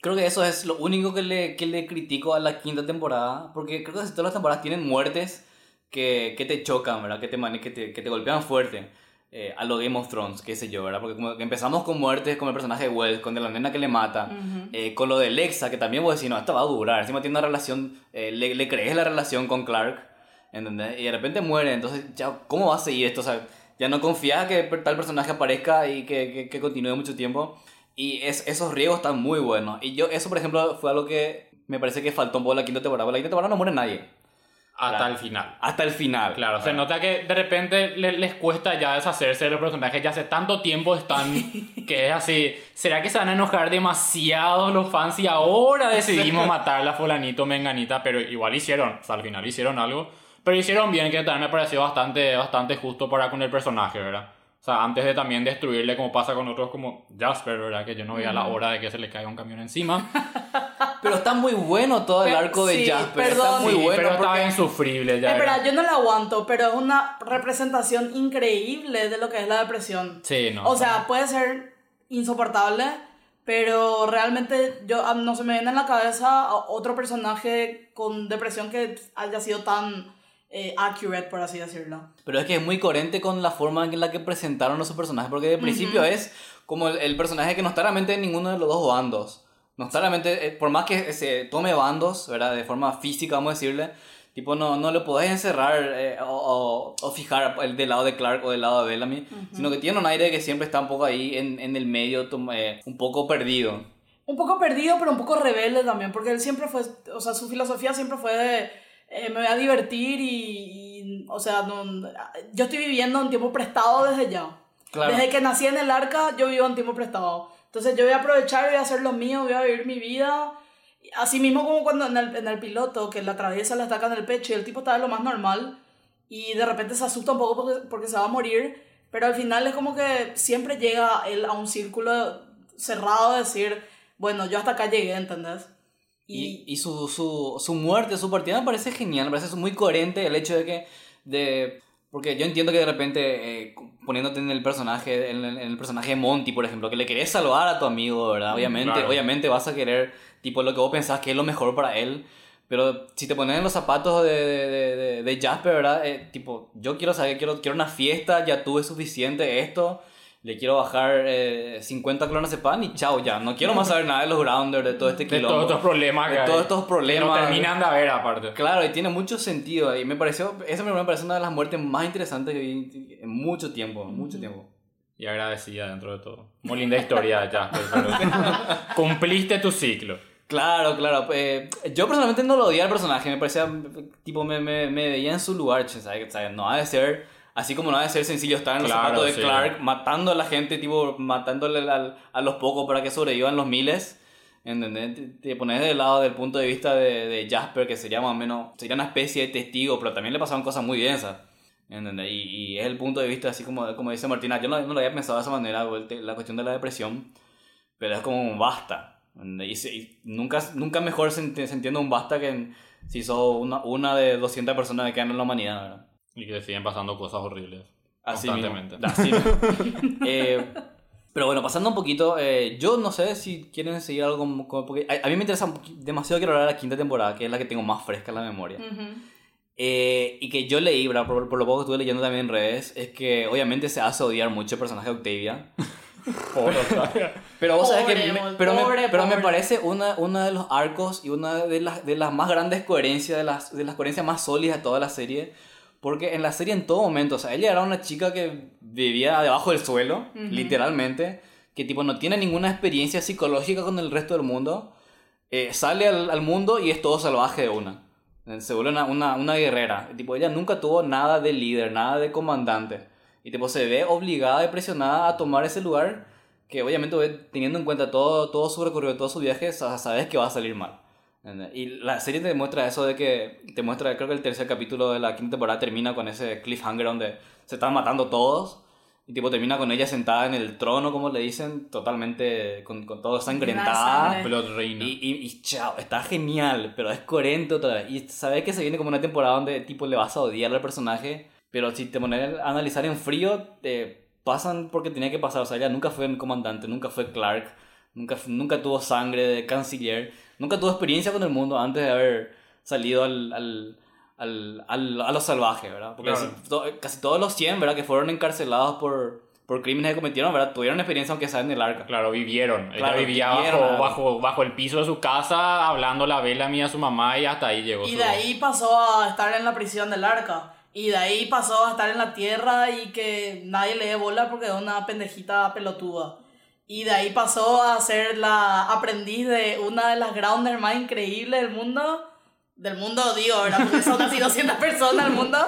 Speaker 2: Creo que eso es lo único que le, que le critico a la quinta temporada, porque creo que todas las temporadas tienen muertes que, que te chocan, ¿verdad? Que te, que te, que te golpean fuerte. Eh, a lo Game of Thrones, qué sé yo, ¿verdad? Porque como empezamos con muertes con el personaje de Wells, con la nena que le mata, eh, con lo de Lexa, que también voy a decir, no, esto va a durar, encima tiene una relación, eh, le, le, crees la relación con Clark, ¿entendés? Y de repente muere, entonces, ya, ¿cómo va a seguir esto? O sea, ya no confías que tal personaje aparezca y que, que, que continúe mucho tiempo. Y es, esos riesgos están muy buenos. Y yo, eso por ejemplo, fue algo que me parece que faltó un poco en la quinta temporada. la quinta temporada no muere nadie.
Speaker 1: Hasta el final.
Speaker 2: Hasta el final.
Speaker 1: Claro, se nota que de repente les, cuesta ya deshacerse de los personajes, ya hace tanto tiempo están que es así. ¿Será que se van a enojar demasiado los fans y ahora decidimos matar a la fulanito menganita? Pero igual hicieron, sea, al final hicieron algo. Pero hicieron bien, que también me pareció bastante, bastante justo para con el personaje, ¿verdad? O sea, antes de también destruirle como pasa con otros como Jasper, ¿verdad? Que yo no veía la hora de que se le caiga un camión encima.
Speaker 2: pero está muy bueno todo el arco de Jasper. Perdón, está muy bueno.
Speaker 1: Pero está insufrible ya.
Speaker 3: Espera, yo no la aguanto, pero es una representación increíble de lo que es la depresión.
Speaker 1: Sí, no.
Speaker 3: O sea, puede ser insoportable, pero realmente yo no se me viene en la cabeza otro personaje con depresión que haya sido tan eh, accurate, por así decirlo.
Speaker 2: Pero es que es muy coherente con la forma en la que presentaron a su personaje, porque de principio es como el, personaje que no está realmente en ninguno de los dos bandos. No está realmente, eh, por más que se tome bandos, ¿verdad? De forma física, vamos a decirle, tipo, no, no lo podés encerrar eh, o, o, fijar el del lado de Clark o del lado de Bellamy, sino que tiene un aire que siempre está un poco ahí en, en el medio, un poco perdido. Un
Speaker 3: poco perdido, pero un poco rebelde también, porque él siempre fue, o sea, su filosofía siempre fue de eh, me voy a divertir y, o sea, yo estoy viviendo en tiempo prestado desde ya. Desde que nací en el arca, yo vivo en tiempo prestado. Entonces yo voy a aprovechar, voy a hacer lo mío, voy a vivir mi vida. Así mismo como cuando en el, en el piloto, que la atraviesa, la estaca en el pecho y el tipo está de lo más normal y de repente se asusta un poco porque, porque se va a morir, pero al final es como que siempre llega él a un círculo cerrado de decir, bueno, yo hasta acá llegué, ¿entendés?
Speaker 2: Y, y su, su, su, muerte, su partida me parece genial, me parece muy coherente el hecho de que... De, porque yo entiendo que de repente, eh, poniéndote en el personaje, en el, personaje de Monty, por ejemplo, que le querés salvar a tu amigo, ¿verdad? Obviamente, obviamente vas a querer, tipo, lo que vos pensás que es lo mejor para él. Pero si te pones en los zapatos de, de, de, de Jasper, ¿verdad? Eh, tipo, yo quiero saber, quiero, quiero una fiesta, ya tuve suficiente esto le quiero bajar eh, 50 clones de pan y chao ya. No quiero más saber nada de los grounders, de todo este
Speaker 1: De
Speaker 2: quilombo.
Speaker 1: todos estos problemas
Speaker 2: De
Speaker 1: que
Speaker 2: todos estos
Speaker 1: Que
Speaker 2: problemas.
Speaker 1: no terminan de haber aparte.
Speaker 2: Claro, y tiene mucho sentido. Y me pareció, esa me parece una de las muertes más interesantes que vi en mucho tiempo, mucho tiempo.
Speaker 1: Y agradecida dentro de todo. Muy linda historia ya. pero- Cumpliste tu ciclo.
Speaker 2: Claro, claro. eh, yo personalmente no lo odiaba al personaje, me parecía, tipo, me, me, me veía en su lugar, ¿sabes? ¿sabes? No ha de ser, así como no ha de ser sencillo estar en los
Speaker 1: Claro,
Speaker 2: zapatos de
Speaker 1: sí.
Speaker 2: Clark, matando a la gente, tipo, matándole al- a los pocos para que sobrevivan los miles. ¿Entendés? Te, te pones del lado del punto de vista de, de Jasper, que sería más o menos, sería una especie de testigo, pero también le pasaban cosas muy densas. ¿Entendés? Y, y es el punto de vista, así como, como dice Martina, yo no, no lo había pensado de esa manera, la cuestión de la depresión, pero es como un basta. Y, se- y nunca, nunca mejor se entiende un basta que en- si sos una, una de 200 personas que quedan en la humanidad, ¿verdad?
Speaker 1: Y que siguen pasando cosas horribles.
Speaker 2: Así
Speaker 1: Constantemente.
Speaker 2: mismo. Así mismo. Eh, pero bueno, pasando un poquito, eh, yo no sé si quieren seguir algo como... como- porque a, a mí me interesa demasiado quiero hablar de la quinta temporada, que es la que tengo más fresca en la memoria.
Speaker 3: Ujú.
Speaker 2: Eh, y que yo leí. Por, por lo poco que estuve leyendo también en redes, es que obviamente se hace odiar mucho el personaje de Octavia. Pero vos sabés que
Speaker 3: Pobre,
Speaker 2: me, pero, me,
Speaker 3: pobre,
Speaker 2: pero me
Speaker 3: pobre.
Speaker 2: parece una, una de los arcos y una de las, de las más grandes coherencias, de las, de las coherencias más sólidas de toda la serie. Porque en la serie en todo momento, o sea, ella era una chica que vivía debajo del suelo, literalmente, que tipo no tiene ninguna experiencia psicológica con el resto del mundo, eh, sale al, al mundo y es todo salvaje de una. Eh, Se vuelve una, una, una guerrera. Tipo, ella nunca tuvo nada de líder, nada de comandante. Y tipo, se ve obligada y presionada a tomar ese lugar que obviamente teniendo en cuenta todo, todo su recorrido, todo su viaje, sa- sabes que va a salir mal. ¿Entendés? Y la serie te demuestra eso de que, te muestra, creo que el tercer capítulo de la quinta temporada termina con ese cliffhanger donde se están matando todos. Y tipo termina con ella sentada en el trono, como le dicen, totalmente con, con todo sangrentada.
Speaker 3: sangre.
Speaker 1: Blood Reina.
Speaker 2: Y, y, y chao, está genial, pero es coherente otra vez. Y sabes que se viene como una temporada donde tipo le vas a odiar al personaje, pero si te pones a analizar en frío, te pasan porque tenía que pasar. O sea, ella nunca fue un comandante, nunca fue Clark, nunca, nunca tuvo sangre de canciller, nunca tuvo experiencia con el mundo antes de haber salido al, al, al, al- a lo salvaje, ¿verdad? Porque
Speaker 1: Claro.
Speaker 2: así, to- casi todos los 100, ¿verdad? Que fueron encarcelados por, por crímenes que cometieron, ¿verdad? Tuvieron experiencia aunque sea en el arca.
Speaker 1: Claro, vivieron. Ella
Speaker 2: Claro,
Speaker 1: vivía
Speaker 2: vivieron
Speaker 1: bajo, bajo, bajo el piso de su casa, hablando la vela mía a su mamá y hasta ahí llegó.
Speaker 3: Y
Speaker 1: su-
Speaker 3: de ahí pasó a estar en la prisión del arca. Y de ahí pasó a estar en la tierra y que nadie le dé bola porque es una pendejita pelotuda. Y de ahí pasó a ser la aprendiz de una de las grounders más increíbles del mundo. Del mundo, digo, ¿verdad? Porque son casi 200 personas el mundo.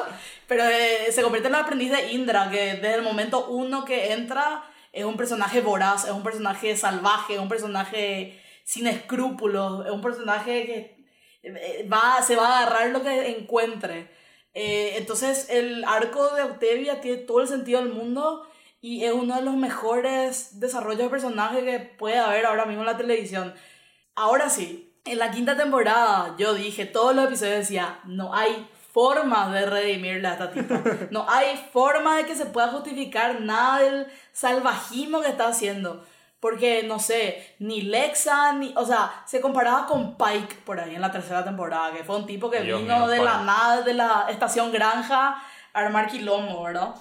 Speaker 3: Pero eh, se convierte en la aprendiz de Indra, que desde el momento uno que entra es un personaje voraz, es un personaje salvaje, es un personaje sin escrúpulos, es un personaje que eh, va, se va a agarrar lo que encuentre. Eh, entonces el arco de Octavia tiene todo el sentido del mundo y es uno de los mejores desarrollos de personaje que puede haber ahora mismo en la televisión. Ahora sí, en la quinta temporada yo dije, todos los episodios decía, no hay forma de redimirle a esta tipa. No hay forma de que se pueda justificar nada del salvajismo que está haciendo. Porque, no sé, ni Lexa, ni... O sea, se comparaba con Pike por ahí en la tercera temporada, que fue un tipo que
Speaker 1: Dios
Speaker 3: vino
Speaker 1: mío,
Speaker 3: de la
Speaker 1: Pike.
Speaker 3: nada, de la estación granja, a armar quilombo, ¿verdad?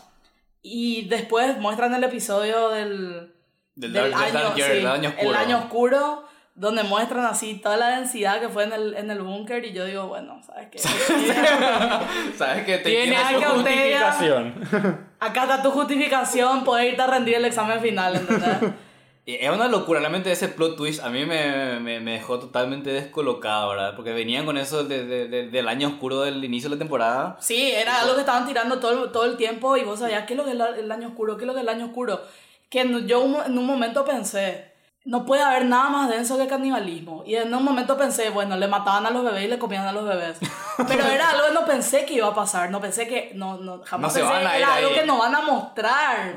Speaker 3: Y después muestran el episodio del...
Speaker 2: Del Dark- del Dark Year,
Speaker 3: sí,
Speaker 2: el año oscuro.
Speaker 3: el año oscuro, donde muestran así toda la densidad que fue en el, en el búnker y yo digo, bueno, ¿sabes qué?
Speaker 2: ¿Sabes que te
Speaker 1: Tiene su justificación.
Speaker 3: Acá está tu justificación, poder irte a rendir el examen final, ¿entendés?
Speaker 2: Es una locura, realmente ese plot twist a mí me, me, me dejó totalmente descolocado, ¿verdad? Porque venían con eso de- de- de- del año oscuro del inicio de la temporada.
Speaker 3: Sí, era algo que estaban tirando todo, todo el tiempo y vos sabías qué es lo que es el año oscuro, qué es lo que es el año oscuro. Que no- yo en un momento pensé, no puede haber nada más denso que canibalismo. Y en un momento pensé, bueno, le mataban a los bebés y le comían a los bebés. Pero era algo que no pensé que iba a pasar, no pensé que, no, no, jamás
Speaker 2: No se
Speaker 3: pensé
Speaker 2: van a ir
Speaker 3: era algo
Speaker 2: ahí.
Speaker 3: que nos van a mostrar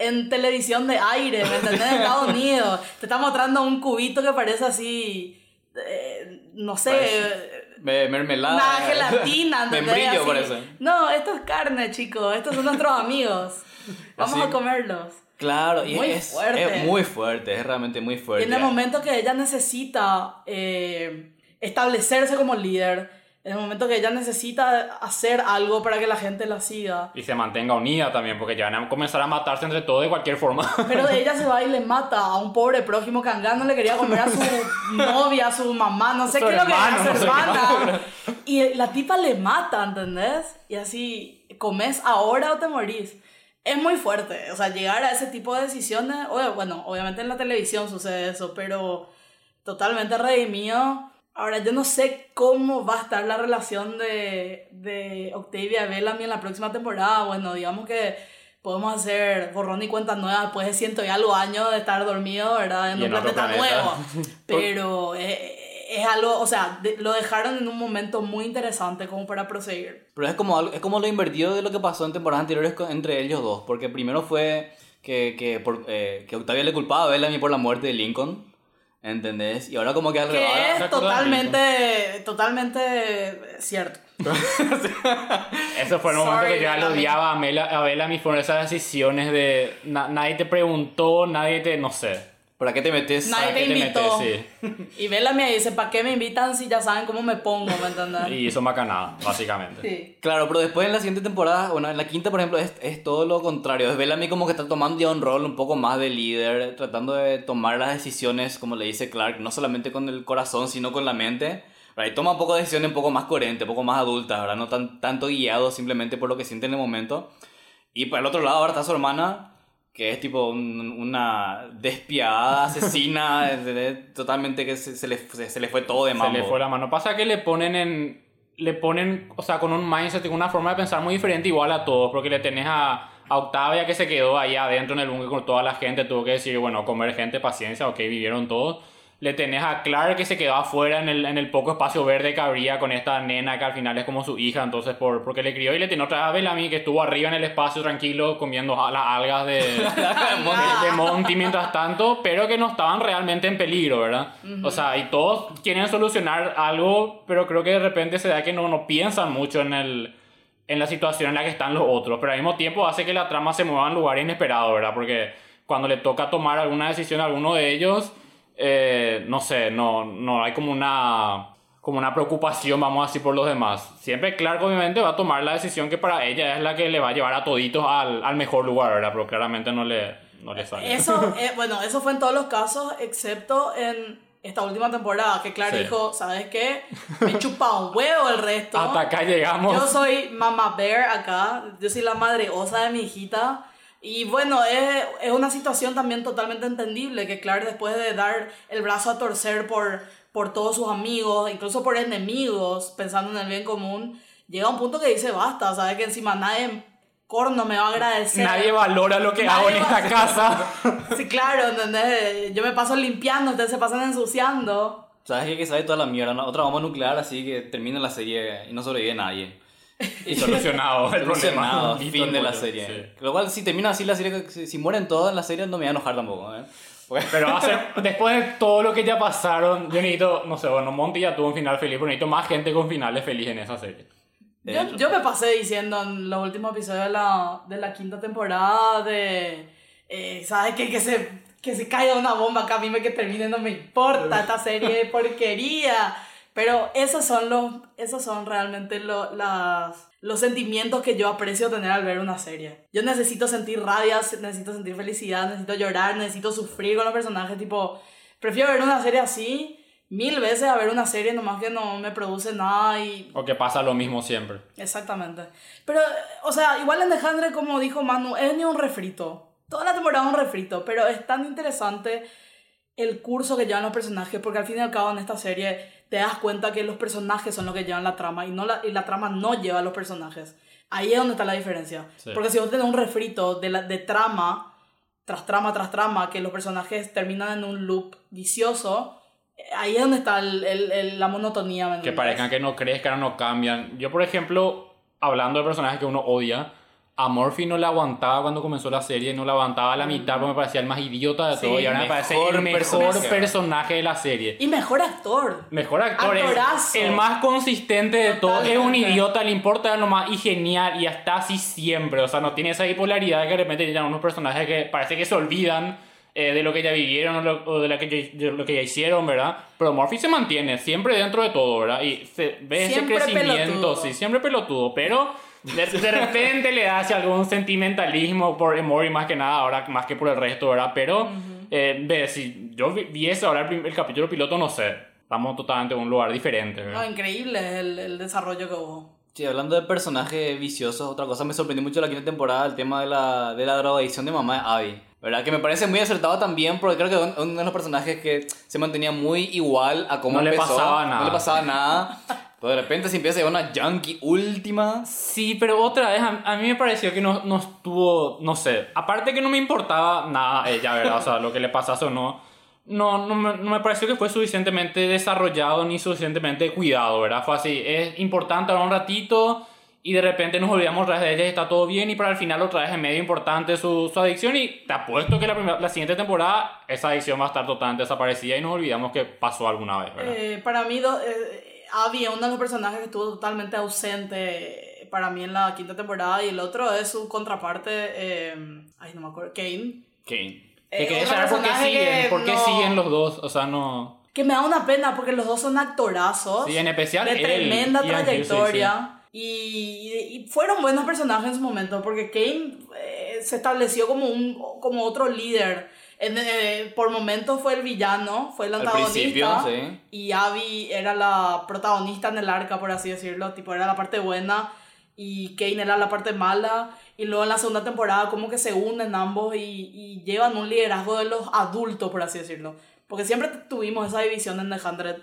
Speaker 3: en televisión de aire, ¿me entendés? En Estados Unidos. Te está mostrando un cubito que parece así, eh, no sé...
Speaker 2: Parece- Me- mermelada.
Speaker 3: Una gelatina, ¿entendés?
Speaker 2: Membrillo parece.
Speaker 3: No, esto es carne, chicos. Estos son nuestros amigos. Vamos
Speaker 2: Así.
Speaker 3: a comerlos.
Speaker 2: Claro, y
Speaker 3: Muy
Speaker 2: es,
Speaker 3: fuerte.
Speaker 2: es muy fuerte, es realmente muy fuerte.
Speaker 3: Y en el momento que ella necesita eh, establecerse como líder, En el momento que ella necesita hacer algo para que la gente la siga.
Speaker 1: Y se mantenga unida también, porque ya van a comenzar a matarse entre todos de cualquier forma.
Speaker 3: Pero ella se va y le mata a un pobre prójimo que no le quería comer a su novia, a su mamá, no sé
Speaker 1: Su
Speaker 3: qué es lo que era, su
Speaker 1: no sé qué.
Speaker 3: hermana. Y la tipa le mata, ¿entendés? Y así, ¿comes ahora o te morís? Es muy fuerte, o sea, llegar a ese tipo de decisiones, bueno, obviamente en la televisión sucede eso, pero totalmente redimido. Ahora, yo no sé cómo va a estar la relación de, de Octavia Bellamy en la próxima temporada. Bueno, digamos que podemos hacer borrón y cuenta nueva después de ciento y algo años de estar dormido, ¿verdad? En
Speaker 1: Y
Speaker 3: un
Speaker 1: en
Speaker 3: planeta,
Speaker 1: planeta.
Speaker 3: nuevo. Pero eh, es algo, o sea, de- lo dejaron en un momento muy interesante como para proseguir.
Speaker 2: Pero es como, es como lo invertido de lo que pasó en temporadas anteriores entre ellos dos. Porque primero fue que, que, por, eh, que Octavia le culpaba a Bellamy por la muerte de Lincoln. ¿Entendés? Y ahora como que al
Speaker 3: Que
Speaker 2: revés.
Speaker 1: ¿te
Speaker 3: es totalmente, totalmente cierto.
Speaker 1: Eso fue un momento
Speaker 3: Sorry,
Speaker 1: que yo ya lo odiaba a, Mela, a Bellamy por esas decisiones de na- nadie te preguntó, nadie te, no sé.
Speaker 2: ¿Para qué te metes?
Speaker 3: Nadie
Speaker 1: ¿Para
Speaker 3: te invitó.
Speaker 1: metes? Sí.
Speaker 3: Y Bellamy ahí dice, ¿para qué me invitan si ya saben cómo me pongo? ¿Me?
Speaker 1: Y hizo macanada, básicamente.
Speaker 3: Sí.
Speaker 2: Claro, pero después en la siguiente temporada, bueno, en la quinta, por ejemplo, es, es todo lo contrario. Es Bellamy como que está tomando ya un rol un poco más de líder, tratando de tomar las decisiones, como le dice Clark, no solamente con el corazón, sino con la mente. ¿verdad? Y toma un poco de decisiones un poco más coherentes, un poco más adultas, ¿verdad? No tan, tanto guiado simplemente por lo que siente en el momento. Y por el otro lado ahora está su hermana, que es tipo un- una despiadada asesina, totalmente que se, se le, se, se le fue todo de
Speaker 1: Se
Speaker 2: mambo.
Speaker 1: le fue la mano. Pasa que le ponen en. Le ponen, o sea, con un mindset, con una forma de pensar muy diferente, igual a todos, porque le tenés a, a Octavia que se quedó ahí adentro en el búnker con toda la gente, tuvo que decir, bueno, comer gente, paciencia, ok, vivieron todos. Le tenés a Clark que se quedó afuera en el, en el poco espacio verde que habría con esta nena que al final es como su hija, entonces por, porque le crió y le tiene otra vez a Bellamy que estuvo arriba en el espacio tranquilo comiendo las algas de, de, de Monty mientras tanto, pero que no estaban realmente en peligro, ¿verdad? O sea, y todos quieren solucionar algo, pero creo que de repente se da que no, no piensan mucho en el en la situación en la que están los otros, pero al mismo tiempo hace que la trama se mueva en lugares inesperados, ¿verdad? Porque cuando le toca tomar alguna decisión a alguno de ellos, eh, no sé, no, no hay como una, como una preocupación, vamos a decir, por los demás. Siempre Clark obviamente va a tomar la decisión que para ella es la que le va a llevar a toditos al, al mejor lugar, ¿verdad? Pero claramente no le, no le sale.
Speaker 3: Eso, eh, bueno, eso fue en todos los casos, excepto en esta última temporada, que Clark
Speaker 1: Sí.
Speaker 3: dijo, ¿sabes qué? Me chupa un huevo el resto.
Speaker 1: Hasta acá llegamos.
Speaker 3: Yo soy Mama Bear acá, yo soy la madre osa de mi hijita. Y bueno, es, es una situación también totalmente entendible que Clark después de dar el brazo a torcer por, por todos sus amigos, incluso por enemigos, pensando en el bien común, llega a un punto que dice, basta, sabes que encima nadie, corno, me va a agradecer.
Speaker 1: Nadie valora lo que
Speaker 3: Nadie
Speaker 1: hago en esta casa.
Speaker 3: Sí, claro, ¿entendés? Yo me paso limpiando, ustedes se pasan ensuciando.
Speaker 2: ¿Sabes qué? Que sabe toda la mierda, ¿no? Otra bomba nuclear, así que termina la serie y no sobrevive nadie.
Speaker 1: Y solucionado el
Speaker 2: Solucionado,
Speaker 1: problema.
Speaker 2: Fin de la serie.
Speaker 1: sí.
Speaker 2: Lo cual, si termina así la serie, si, mueren todos en la serie, no me voy a enojar tampoco, ¿eh? Porque-
Speaker 1: Pero va a ser, después de todo lo que ya pasaron, yo necesito, no sé, bueno, Monty ya tuvo un final feliz, pero necesito más gente con finales felices en esa serie.
Speaker 3: Yo, yo me pasé diciendo en los últimos episodios de la, de la quinta temporada de, eh, ¿sabes qué? Que se, que se caiga una bomba acá, a mí me que termine, no me importa esta serie de porquería. Pero esos son los, esos son realmente lo- las, los sentimientos que yo aprecio tener al ver una serie. Yo necesito sentir rabia, necesito sentir felicidad, necesito llorar, necesito sufrir con los personajes, tipo, prefiero ver una serie así mil veces a ver una serie nomás que no me produce nada y
Speaker 1: O que pasa lo mismo siempre.
Speaker 3: Exactamente. Pero, o sea, igual en Alejandro, como dijo Manu, es ni un refrito. Toda la temporada es un refrito, pero es tan interesante el curso que llevan los personajes, porque al fin y al cabo en esta serie te das cuenta que los personajes son los que llevan la trama y, no la, y la trama no lleva a los personajes. Ahí es donde está la diferencia.
Speaker 1: Sí.
Speaker 3: Porque si vos tenés un refrito de, la, de trama, tras trama, tras trama, que los personajes terminan en un loop vicioso, eh, ahí es donde está el- el- el- la monotonía. ¿me
Speaker 1: Que parezcan que no crezcan no cambian. Yo, por ejemplo, hablando de personajes que uno odia, a Murphy no la aguantaba cuando comenzó la serie, no la aguantaba a la mitad porque me parecía el más idiota de
Speaker 3: Sí,
Speaker 1: todo y ahora me parece el mejor
Speaker 2: personaje.
Speaker 1: de la serie.
Speaker 3: Y mejor actor.
Speaker 1: Mejor actor, es el más consistente de todo, es un idiota, le importa nomás y genial y está así siempre, o sea, no tiene esa bipolaridad que de repente tienen unos personajes que parece que se olvidan eh, de lo que ya vivieron o, lo- o de, la que ya, de lo que ya hicieron, ¿verdad? Pero Murphy se mantiene siempre dentro de todo, ¿verdad? Y se ve
Speaker 3: Siempre
Speaker 1: ese crecimiento,
Speaker 3: pelotudo.
Speaker 1: sí, siempre pelotudo, pero de, de repente le hace algún sentimentalismo por Emory más que nada, ahora más que por el resto, ¿verdad? Pero, eh, ve, si yo vi, vi eso ahora el, el capítulo piloto, no sé, estamos totalmente en un lugar diferente,
Speaker 3: No,
Speaker 1: ¿verdad?
Speaker 3: increíble el, el desarrollo que hubo.
Speaker 2: Sí, hablando de personajes viciosos, otra cosa me sorprendió mucho la quinta temporada, el tema de la, de la drogadicción de mamá de Abby. ¿Verdad? Que me parece muy acertado también, porque creo que uno de los personajes que se mantenía muy igual a cómo
Speaker 1: No le
Speaker 2: empezó.
Speaker 1: pasaba nada.
Speaker 2: No le pasaba nada. Pero de repente se empieza a llevar una junkie última.
Speaker 1: Sí, pero otra vez a, a mí me pareció que no, no estuvo, no sé, aparte que no me importaba nada ella, ¿verdad? O sea, lo que le pasase o no, no, no, me, no me pareció que fue suficientemente desarrollado ni suficientemente cuidado, ¿verdad? Fue así, es importante ahora un ratito y de repente nos olvidamos otra vez de ella y está todo bien y para el final otra vez es medio importante su, su adicción y te apuesto que la, primera- la siguiente temporada esa adicción va a estar totalmente desaparecida y nos olvidamos que pasó alguna vez, ¿verdad?
Speaker 3: Eh, para mí, do- eh, es uno de los personajes que estuvo totalmente ausente para mí en la quinta temporada y el otro es su contraparte, eh, ay, no me acuerdo, Kane.
Speaker 2: Kane.
Speaker 1: que
Speaker 3: Eh,
Speaker 1: quería
Speaker 3: otro
Speaker 1: saber por qué siguen,
Speaker 3: que
Speaker 1: por qué
Speaker 3: no-
Speaker 1: siguen los dos, o sea, no...
Speaker 3: Que me da una pena porque los dos son actorazos.
Speaker 1: Sí, en especial
Speaker 3: De
Speaker 1: él,
Speaker 3: tremenda
Speaker 1: Hughes, sí,
Speaker 3: trayectoria. Y, y fueron buenos personajes en su momento porque Kane eh, se estableció como, un, como otro líder. En, eh, por momentos fue el villano, fue el antagonista.
Speaker 2: sí.
Speaker 3: Y Abby era la protagonista en el arca, por así decirlo. Tipo, era la parte buena y Kane era la parte mala. Y luego en la segunda temporada como que se unen ambos y, y llevan un liderazgo de los adultos, por así decirlo. Porque siempre tuvimos esa división en The Hundred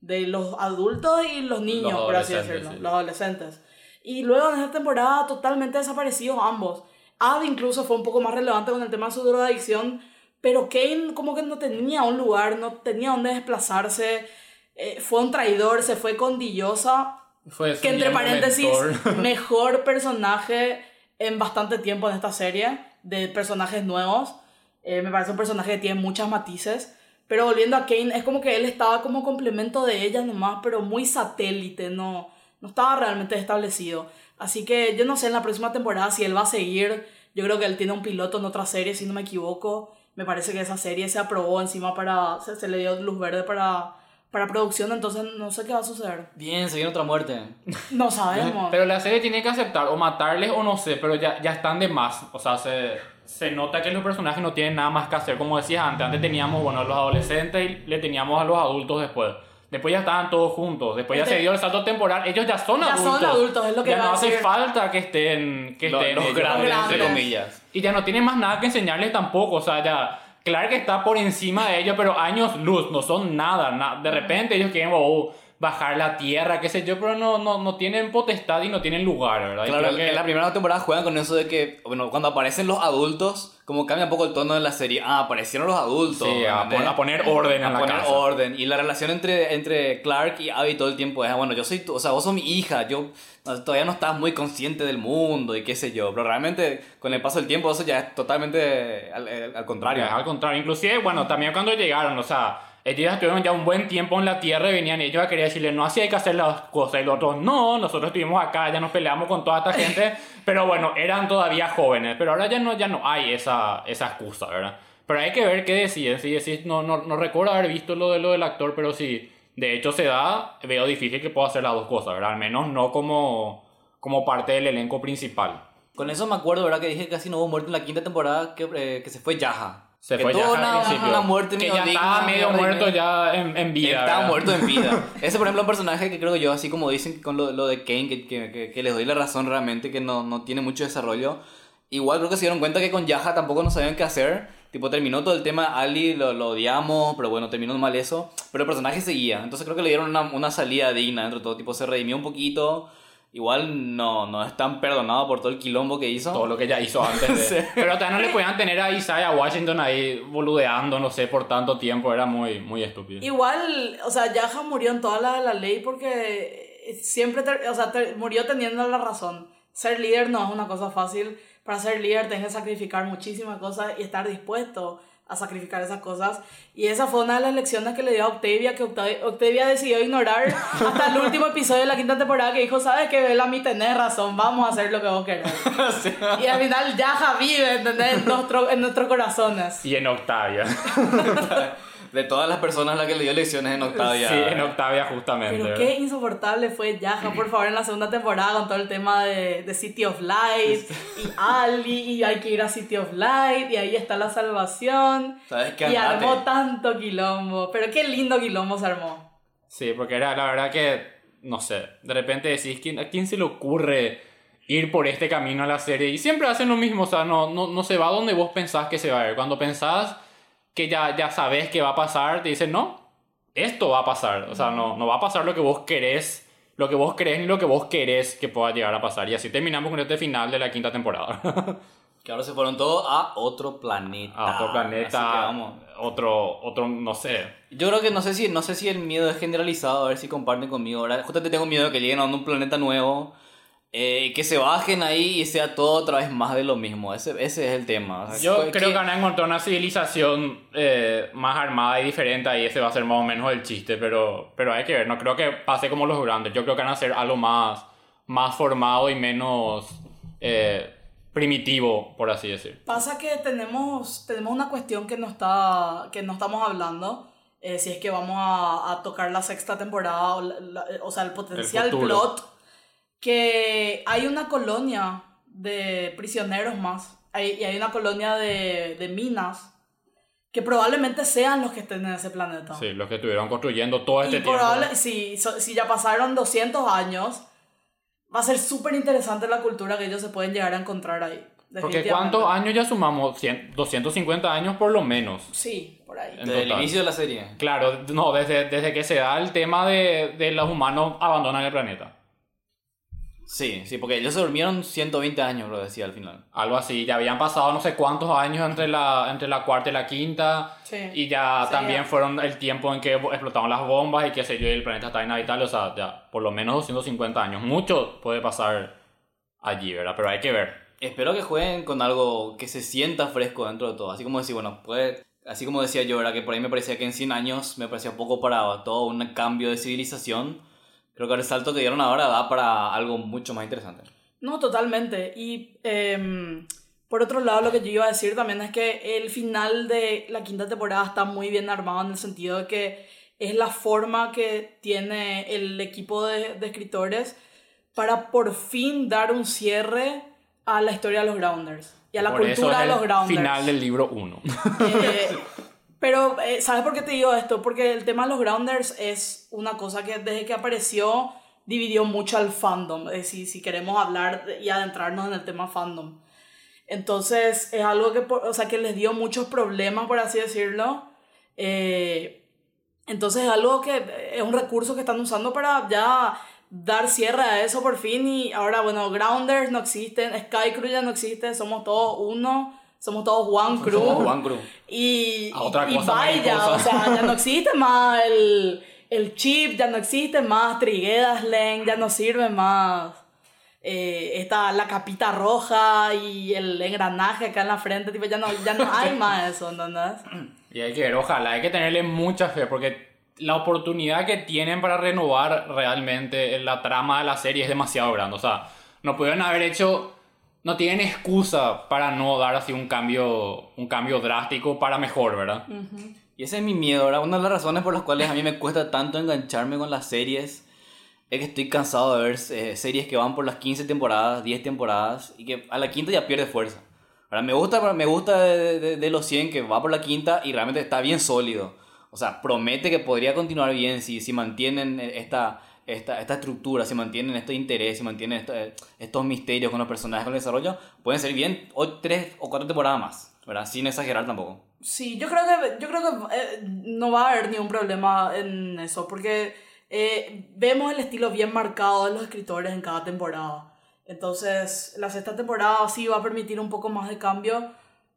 Speaker 3: de los adultos y los niños,
Speaker 2: Los
Speaker 3: por así decirlo,
Speaker 2: sí.
Speaker 3: los adolescentes. Y luego en esta temporada totalmente desaparecidos ambos. Abby incluso fue un poco más relevante con el tema de su drogadicción, pero Kane como que no tenía un lugar, no tenía dónde desplazarse, eh, fue un traidor, se fue con Dillosa,
Speaker 1: Fue
Speaker 3: que entre paréntesis,
Speaker 1: mentor.
Speaker 3: mejor personaje en bastante tiempo en esta serie, de personajes nuevos. Eh, me parece un personaje que tiene muchas matices. Pero volviendo a Kane, es como que él estaba como complemento de ella nomás, pero muy satélite, no, no estaba realmente establecido. Así que yo no sé en la próxima temporada si él va a seguir. Yo creo que él tiene un piloto en otra serie, si no me equivoco. Me parece que esa serie se aprobó encima para. Se, se le dio luz verde para, para producción, entonces no sé qué va a suceder.
Speaker 2: Bien, se viene otra muerte.
Speaker 3: No sabemos.
Speaker 1: Pero la serie tiene que aceptar o matarles o no sé, pero ya, ya están de más. O sea, se, se nota que los personajes no tienen nada más que hacer. Como decías antes, antes teníamos, bueno, a los adolescentes y le teníamos a los adultos después. Después ya estaban todos juntos. Después ya
Speaker 3: Este-
Speaker 1: se dio el salto temporal. Ellos ya son
Speaker 3: Ya son
Speaker 1: adultos.
Speaker 3: adultos, es lo que
Speaker 1: Ya
Speaker 3: iba
Speaker 1: no
Speaker 3: a
Speaker 1: hace
Speaker 3: decir.
Speaker 1: falta que estén, que
Speaker 2: Los,
Speaker 1: estén
Speaker 2: los
Speaker 1: ellos.
Speaker 2: grandes,
Speaker 3: grandes.
Speaker 2: entre comillas.
Speaker 1: Y ya no tienen más nada que enseñarles tampoco. O sea, ya. Claro que está por encima de ellos, pero años luz, no son nada. na- de repente ellos quieren oh, bajar la tierra, qué sé yo, pero no, no, no tienen potestad y no tienen lugar, ¿verdad?
Speaker 2: Claro,
Speaker 1: creo que-
Speaker 2: en la primera temporada juegan con eso de que, bueno, cuando aparecen los adultos, como cambia un poco el tono de la serie. Ah, aparecieron los adultos.
Speaker 1: Sí, a,
Speaker 2: ¿entendés?
Speaker 1: pon- a poner orden
Speaker 2: a
Speaker 1: en la
Speaker 2: poner
Speaker 1: casa.
Speaker 2: orden. Y la relación entre, entre Clark y Abby todo el tiempo es, bueno, yo soy, tu- o sea, vos sos mi hija, yo todavía no estás muy consciente del mundo y qué sé yo, pero realmente con el paso del tiempo eso ya es totalmente al, al contrario.
Speaker 1: Al contrario, inclusive, bueno, también cuando llegaron, o sea, ellos estuvieron ya un buen tiempo en la tierra y venían ellos a querer decirle, no, así hay que hacer las cosas. Y los otros, no, nosotros estuvimos acá, ya nos peleamos con toda esta gente, pero bueno, eran todavía jóvenes, pero ahora ya no, ya no hay esa, esa excusa, ¿verdad? Pero hay que ver qué deciden, si decís, no, no, no recuerdo haber visto lo, de, lo del actor, pero si de hecho se da, veo difícil que pueda hacer las dos cosas, ¿verdad? Al menos no como, como parte del elenco principal.
Speaker 2: Con eso me acuerdo, ¿verdad? Que dije que casi no hubo muerte en la quinta temporada, que, eh, que se fue Yaja.
Speaker 1: Se
Speaker 2: que
Speaker 1: fue
Speaker 2: tuvo
Speaker 1: ya
Speaker 2: una,
Speaker 1: al
Speaker 2: una muerte
Speaker 1: que
Speaker 2: medio
Speaker 1: ya
Speaker 2: digna,
Speaker 1: estaba medio
Speaker 2: medio
Speaker 1: muerto ya en, en vida.
Speaker 2: Estaba
Speaker 1: ¿verdad?
Speaker 2: muerto en vida. Ese, por ejemplo, un personaje que creo yo, así como dicen con lo, lo de Kane, que, que, que, que les doy la razón realmente, que no, no tiene mucho desarrollo. Igual creo que se dieron cuenta que con Yaja tampoco no sabían qué hacer. Tipo, terminó todo el tema Ali, lo, lo odiamos, pero bueno, terminó mal eso. Pero el personaje seguía. Entonces creo que le dieron una, una salida digna dentro de todo. Tipo, se redimió un poquito. Igual no, no es tan perdonado por todo el quilombo que hizo.
Speaker 1: todo lo que ya hizo antes. de-
Speaker 2: Sí.
Speaker 1: Pero también no le podían tener a Isaiah Washington ahí boludeando, no sé, por tanto tiempo. Era muy, muy estúpido.
Speaker 3: Igual, o sea, Yaja murió en toda la la ley porque siempre, ter- o sea, ter- murió teniendo la razón. Ser líder no es una cosa fácil. Para ser líder tienes que sacrificar muchísimas cosas y estar dispuesto a sacrificar esas cosas. Y esa fue una de las lecciones que le dio a Octavia, que Octavia, Octavia decidió ignorar hasta el último episodio de la quinta temporada, que dijo, sabes que Bellamy tenés razón, vamos a hacer lo que vos querés.
Speaker 2: Sí.
Speaker 3: Y al final Yaja vive, ¿entendés? En, nuestro, en nuestros corazones.
Speaker 1: Y en Octavia.
Speaker 2: De todas las personas a las que le dio lecciones en Octavia.
Speaker 1: Sí, en Octavia justamente.
Speaker 3: Pero qué insoportable fue Yaja, por favor, en la segunda temporada con todo el tema de, de City of Light y Ali, y hay que ir a City of Light, y ahí está la salvación.
Speaker 2: ¿Sabes qué?
Speaker 3: Y
Speaker 2: Andate.
Speaker 3: armó tanto quilombo, pero qué lindo quilombo se armó.
Speaker 1: Sí, porque era la verdad que, no sé, de repente decís, ¿quién, ¿a quién se le ocurre ir por este camino a la serie? Y siempre hacen lo mismo, o sea, no, no, no se va donde vos pensás que se va a ir. Cuando pensás que ya, ya sabes que va a pasar, te dicen, no, esto va a pasar. O sea, no, no va a pasar lo que vos querés, lo que vos querés ni lo que vos querés que pueda llegar a pasar. Y así terminamos con este final de la quinta temporada.
Speaker 2: Que ahora se fueron todos a otro planeta.
Speaker 1: a otro
Speaker 2: Así
Speaker 1: planeta,
Speaker 2: que vamos.
Speaker 1: otro, otro, no sé.
Speaker 2: Yo creo que no sé si no sé si el miedo es generalizado, a ver si comparten conmigo. Ahora, justamente tengo miedo de que lleguen a un planeta nuevo, eh, que se bajen ahí y sea todo otra vez más de lo mismo. Ese, ese es el tema. O sea,
Speaker 1: Yo
Speaker 2: que-
Speaker 1: creo que van a encontrar una civilización eh, más armada y diferente ahí. Ese va a ser más o menos el chiste, pero, pero hay que ver. No creo que pase como los grandes. Yo creo que van a ser algo más, más formado y menos eh, primitivo, por así decir.
Speaker 3: Pasa que tenemos, tenemos una cuestión que no, está, que no estamos hablando, eh, si es que vamos a, a tocar la sexta temporada, o, la- la- o sea, el potencial plot, que hay una colonia de prisioneros más, hay, y hay una colonia de, de minas, que probablemente sean los que estén en ese planeta.
Speaker 1: Sí, los que estuvieron construyendo todo este
Speaker 3: y
Speaker 1: tiempo.
Speaker 3: probable, si, si ya pasaron 200 años, va a ser súper interesante la cultura que ellos se pueden llegar a encontrar ahí.
Speaker 1: Porque. ¿cuántos años ya sumamos? 100, 250 años por lo menos.
Speaker 3: Sí, por ahí.
Speaker 1: En
Speaker 2: Desde el
Speaker 1: total.
Speaker 2: inicio de la serie.
Speaker 1: Claro, no, desde, desde que se da el tema de, de los humanos abandonan el planeta.
Speaker 2: Sí, sí, porque ellos se durmieron 120 años, lo decía al final.
Speaker 1: Algo así, ya habían pasado no sé cuántos años entre la, entre la cuarta y la quinta.
Speaker 3: Sí.
Speaker 1: Y ya
Speaker 3: Sí,
Speaker 1: también
Speaker 3: ya.
Speaker 1: fueron el tiempo en que explotaron las bombas y qué sé yo, y el planeta está inhabitable. O sea, ya por lo menos 250 años. Mucho puede pasar allí, ¿verdad? Pero hay que ver.
Speaker 2: Espero que jueguen con algo que se sienta fresco dentro de todo. Así como decir, bueno, puede. Así como decía yo, ¿verdad? Que por ahí me parecía que en 100 años me parecía poco para todo un cambio de civilización. Creo que el salto que dieron ahora da para algo mucho más interesante.
Speaker 3: No, totalmente. Y em, por otro lado, lo que yo iba a decir también es que el final de la quinta temporada está muy bien armado en el sentido de que es la forma que tiene el equipo de, de escritores para por fin dar un cierre a la historia de los Grounders y a la
Speaker 1: Por eso
Speaker 3: cultura
Speaker 1: es
Speaker 3: de
Speaker 1: el
Speaker 3: los Grounders.
Speaker 1: final del libro 1.
Speaker 3: Eh, pero, eh, ¿sabes por qué te digo esto? Porque el tema de los Grounders es una cosa que desde que apareció dividió mucho al fandom, eh, si, si queremos hablar y adentrarnos en el tema fandom. Entonces, es algo que, o sea, que les dio muchos problemas, por así decirlo. Eh, entonces, es algo que es un recurso que están usando para ya dar cierre a eso por fin. Y ahora, bueno, Grounders no existen, Sky Crew ya no existe, somos todos uno, somos todos One Crew.
Speaker 2: Como Juan Cruz.
Speaker 3: Y,
Speaker 1: A otra
Speaker 3: y
Speaker 1: cosa
Speaker 3: vaya,
Speaker 1: mariposa.
Speaker 3: o sea, ya no existe más el, el chip, ya no existe más Triguedas Lane, ya no sirve más eh, esta, la capita roja y el engranaje acá en la frente, tipo, ya no, ya no hay más eso, ¿entendés?
Speaker 1: Y hay que ver, ojalá, hay que tenerle mucha fe porque la oportunidad que tienen para renovar realmente la trama de la serie es demasiado grande. O sea, no pudieron haber hecho, no tienen excusa para no dar así un cambio, un cambio drástico para mejor, ¿verdad?
Speaker 2: Y ese es mi miedo, ¿verdad? Una de las razones por las cuales a mí me cuesta tanto engancharme con las series es que estoy cansado de ver eh, series que van por las 15 temporadas, 10 temporadas y que a la quinta ya pierde fuerza. Ahora, me gusta, me gusta de, de- de los 100 que va por la quinta y realmente está bien sólido. O sea, promete que podría continuar bien si, si mantienen esta, esta, esta estructura, si mantienen este interés, si mantienen esto- eh, estos misterios con los personajes, con el desarrollo, pueden ser bien o tres o cuatro temporadas más, ¿verdad? Sin exagerar tampoco.
Speaker 3: Sí, yo creo que, yo creo que eh, no va a haber ningún problema en eso, porque eh, vemos el estilo bien marcado de los escritores en cada temporada. Entonces, la sexta temporada sí va a permitir un poco más de cambio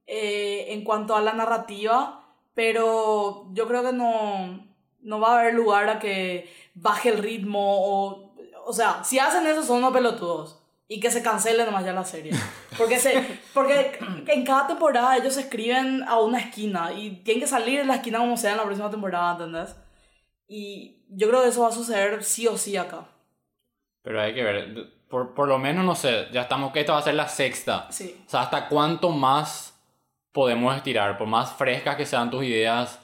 Speaker 3: eh, en cuanto a la narrativa, pero yo creo que no, no va a haber lugar a que baje el ritmo o... O sea, si hacen eso son unos pelotudos. y que se cancele nomás ya la serie. Porque, se, porque en cada temporada ellos se escriben a una esquina y tienen que salir de la esquina como sea en la próxima temporada, ¿entendés? Y yo creo que eso va a suceder sí o sí acá.
Speaker 1: Pero hay que ver, por, por lo menos, no sé, ya estamos que esta va a ser la sexta.
Speaker 3: Sí.
Speaker 1: O sea, ¿hasta cuánto más podemos estirar? Por más frescas que sean tus ideas.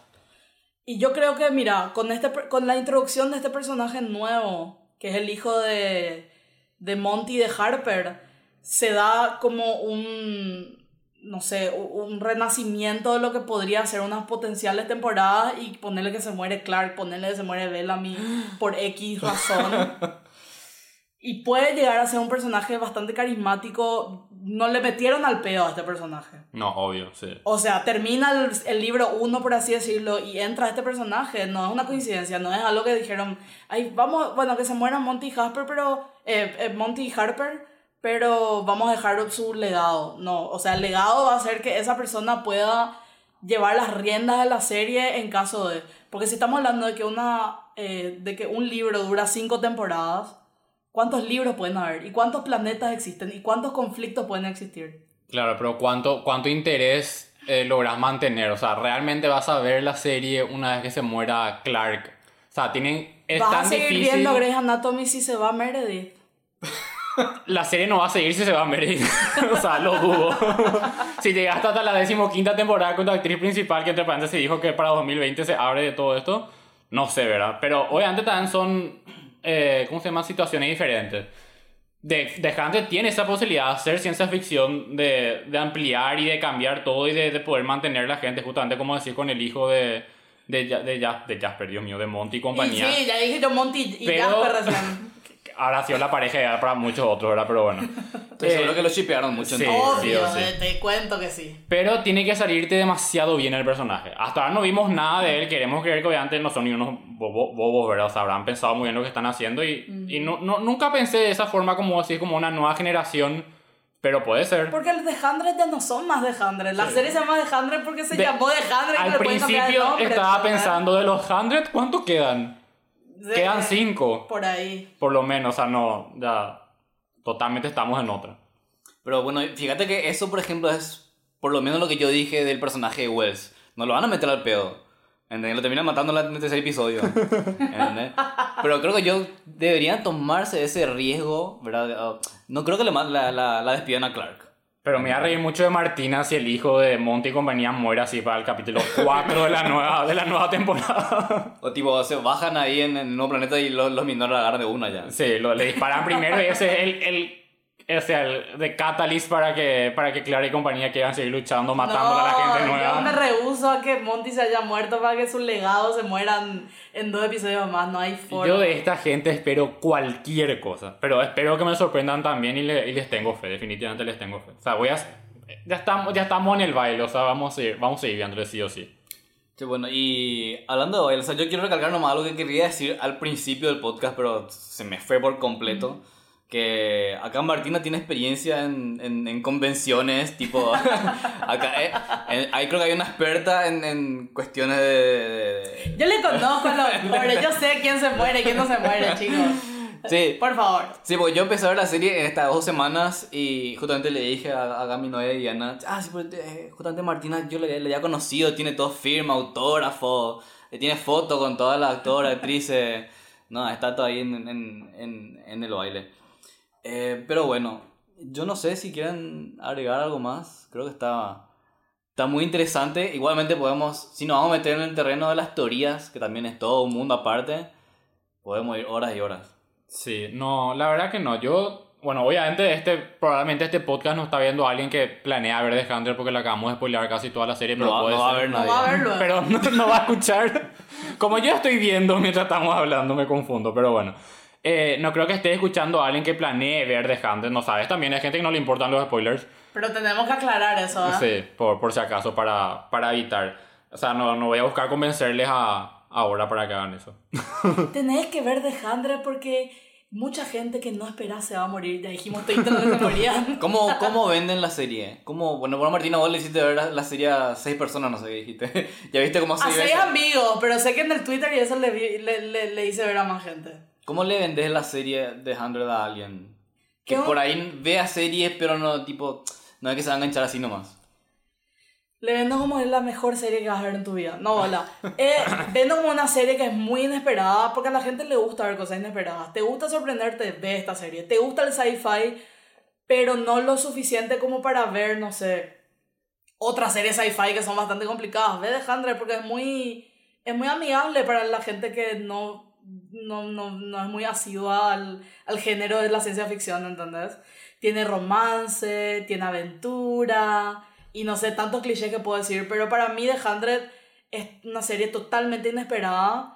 Speaker 3: Y yo creo que, mira, con, este, con la introducción de este personaje nuevo, que es el hijo de, de Monty y de Harper, se da como un, no sé, un renacimiento de lo que podría ser unas potenciales temporadas y ponerle que se muere Clark, ponerle que se muere Bellamy por X razón. Y puede llegar a ser un personaje bastante carismático. No le metieron al pedo a este personaje.
Speaker 1: No, obvio, sí.
Speaker 3: O sea, termina el, el libro uno, por así decirlo, y entra este personaje. No es una coincidencia, no es algo que dijeron, ay, vamos, bueno, que se mueran Monty Harper, pero, eh, eh, Monty Harper, pero vamos a dejar su legado. No, o sea, el legado va a ser que esa persona pueda llevar las riendas de la serie en caso de... Porque si estamos hablando de que, una, eh, de que un libro dura cinco temporadas, ¿cuántos libros pueden haber? ¿Y cuántos planetas existen? ¿Y cuántos conflictos pueden existir?
Speaker 1: Claro, pero ¿cuánto, cuánto interés eh, logras mantener? O sea, ¿realmente vas a ver la serie una vez que se muera Clark? O sea, tienen... Es
Speaker 3: ¿Vas
Speaker 1: tan
Speaker 3: a seguir
Speaker 1: difícil...
Speaker 3: viendo Grey's Anatomy si se va Meredith?
Speaker 1: La serie no va a seguir si se va ver. o sea, lo dudo. si llegaste hasta la decimoquinta temporada con tu actriz principal, que entre paréntesis dijo que para 2020 se abre de todo esto, no sé, ¿verdad? Pero obviamente también son, eh, ¿cómo se llama? Situaciones diferentes. De, de Hunter tiene esa posibilidad de hacer ciencia ficción, de, de ampliar y de cambiar todo y de, de poder mantener la gente, justamente como decir con el hijo de, de, de, de Jasper, Dios mío, de Monty y
Speaker 3: Y
Speaker 1: compañía.
Speaker 3: sí, ya dije yo Monty y
Speaker 1: Pero-
Speaker 3: Jasper recién.
Speaker 1: Ahora ha sido la pareja para muchos otros, ¿verdad? Pero bueno.
Speaker 2: Estoy
Speaker 1: Eh,
Speaker 2: seguro que lo shipearon mucho.
Speaker 1: sí.
Speaker 2: entonces.
Speaker 3: Obvio,
Speaker 1: sí.
Speaker 3: eh, te cuento que sí.
Speaker 1: Pero tiene que salirte demasiado bien el personaje. Hasta ahora no vimos nada de él. Queremos creer que obviamente no son ni unos bobo- bobos, ¿verdad? O sea, habrán pensado muy bien lo que están haciendo. Y, y no, no- nunca pensé de esa forma como así, como una nueva generación. Pero puede ser.
Speaker 3: Porque los de Hundred ya no son más de Hundred. La
Speaker 1: Sí.
Speaker 3: serie se llama de Hundred porque se
Speaker 1: De-
Speaker 3: llamó de Hundred y
Speaker 1: Al principio
Speaker 3: nombre,
Speaker 1: estaba
Speaker 3: ¿verdad?
Speaker 1: pensando de los 100, ¿cuántos quedan?
Speaker 3: De-
Speaker 1: Quedan 5,
Speaker 3: Por ahí.
Speaker 1: por lo menos. O sea, no, ya totalmente estamos en otra.
Speaker 2: Pero bueno, fíjate que eso, por ejemplo, es por lo menos lo que yo dije del personaje de Wells. No lo van a meter al pedo. ¿Entendés? Lo terminan matando en el tercer episodio. ¿Entendés? Pero creo que yo deberían tomarse ese riesgo, ¿verdad? No creo que le la, la, la despidan a Clark.
Speaker 1: Pero me voy a reír mucho de Martina si el hijo de Monty y compañía muere así para el capítulo 4 de la nueva, de la nueva temporada.
Speaker 2: O tipo, se bajan ahí en, en el nuevo planeta y los, los minores la agarran de una ya.
Speaker 1: Sí, lo, le disparan primero y ese es el, el, ese el de catalyst para que, para que Clara y compañía quieran seguir luchando, matando a la gente
Speaker 3: Yo me
Speaker 1: nueva.
Speaker 3: rehuso a que Monty se haya muerto para que sus legados se mueran en dos episodios más. No hay forma.
Speaker 1: Yo de esta gente espero cualquier cosa, pero espero que me sorprendan también y, le- y les tengo fe, definitivamente les tengo fe. O sea, voy a... Ya estamos, ya estamos en el baile, o sea, vamos a ir, vamos a seguir viéndole sí o sí.
Speaker 2: Sí, bueno, y hablando de baile, o sea, yo quiero recalcar nomás algo que quería decir al principio del podcast, pero se me fue por completo. Que acá Martina tiene experiencia en, en, en convenciones, tipo. acá, eh, en- ahí creo que hay una experta en, en cuestiones de. de-
Speaker 3: Yo le conozco a los pobres. Yo sé quién se muere y quién no se muere, chicos.
Speaker 2: Sí,
Speaker 3: Por favor.
Speaker 2: Sí, porque yo empecé a ver la serie en estas dos semanas y justamente le dije a, a mi novia Diana, ah, sí, pues, eh, justamente Martina yo le, le había conocido, tiene todo firma, autógrafo, eh, tiene foto con todas las actoras, actrices, no, está todo ahí en, en el baile. Eh, pero bueno, yo no sé si quieren agregar algo más, creo que está, está muy interesante, igualmente podemos, si nos vamos a meter en el terreno de las teorías, que también es todo un mundo aparte, podemos ir horas y horas.
Speaker 1: Sí, no, la verdad que no. Yo, bueno, obviamente este, probablemente este podcast no está viendo a alguien que planea ver The Hunter porque le acabamos de spoilear casi toda la serie, pero
Speaker 2: No va-
Speaker 1: puede
Speaker 2: no va a
Speaker 1: ser.
Speaker 2: haber
Speaker 3: No
Speaker 2: nadie.
Speaker 3: va a verlo.
Speaker 1: Pero no, no va a escuchar. Como yo estoy viendo mientras estamos hablando, me confundo, pero bueno. Eh, no creo que esté escuchando a alguien que planee ver The Hunter, no sabes. También hay gente que no le importan los spoilers.
Speaker 3: Pero tenemos que aclarar eso, ¿ah?
Speaker 1: Sí, por, por si acaso, para, para evitar. O sea, no, no voy a buscar convencerles a, ahora para que hagan eso.
Speaker 3: Tenés que ver de Handre porque mucha gente que no espera se va a morir. Ya dijimos todo que se morían.
Speaker 2: ¿Cómo, ¿Cómo venden la serie? ¿Cómo, bueno, bueno, Martina, vos le hiciste ver la, la serie a seis personas, no sé qué dijiste. ¿Ya viste cómo se
Speaker 3: A seis amigos, pero sé que en el Twitter y eso le, vi- le, le, le hice ver a más gente.
Speaker 2: ¿Cómo le vendes la serie de 100 a alguien? Que
Speaker 3: ¿Qué?
Speaker 2: por ahí vea series, pero no, tipo, no es que se va a enganchar así nomás.
Speaker 3: Le vendo como es la mejor serie que vas a ver en tu vida. No, hola. Eh, vendo como una serie que es muy inesperada porque a la gente le gusta ver cosas inesperadas. Te gusta sorprenderte, ve esta serie. Te gusta el sci-fi, pero no lo suficiente como para ver, no sé, otras series sci-fi que son bastante complicadas. Ve The Hundred porque es muy, es muy amigable para la gente que no, no, no, no es muy asidua al, al género de la ciencia ficción, ¿entendés? Tiene romance, tiene aventura y no sé, tantos clichés que puedo decir, pero para mí The Hundred es una serie totalmente inesperada.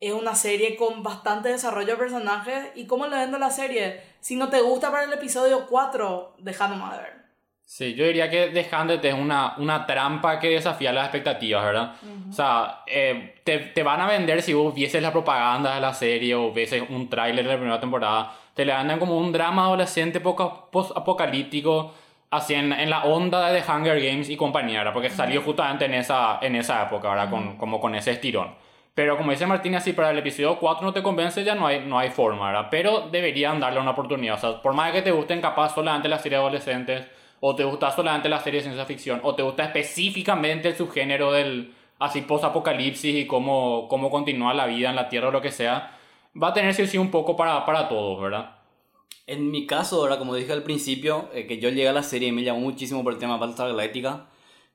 Speaker 3: Es una serie con bastante desarrollo de personajes. ¿Y cómo le vendo la serie? Si no te gusta para el episodio 4, deja nomás de ver.
Speaker 1: Sí, yo diría que The Hundred es una, una trampa que desafía las expectativas, ¿verdad? O sea, eh, te, te van a vender si vos vieses la propaganda de la serie o vieses un tráiler de la primera temporada. Te le andan como un drama adolescente post-apocalíptico, así en, en la onda de The Hunger Games y compañía, ¿verdad? Porque salió justamente en esa, en esa época, ¿verdad? Con, como con ese estirón. Pero como dice Martín, así para el episodio 4 no te convence, ya no hay, no hay forma, ¿verdad? Pero deberían darle una oportunidad. O sea, por más que te gusten capaz solamente las series adolescentes, o te gusta solamente la serie de ciencia ficción, o te gusta específicamente el subgénero del así post-apocalipsis y cómo, cómo continúa la vida en la Tierra o lo que sea, va a tener sí sí un poco para, para todos, ¿verdad?
Speaker 2: En mi caso, ahora como dije al principio, eh, que yo llegué a la serie y me llamó muchísimo por el tema Battlestar Galactica,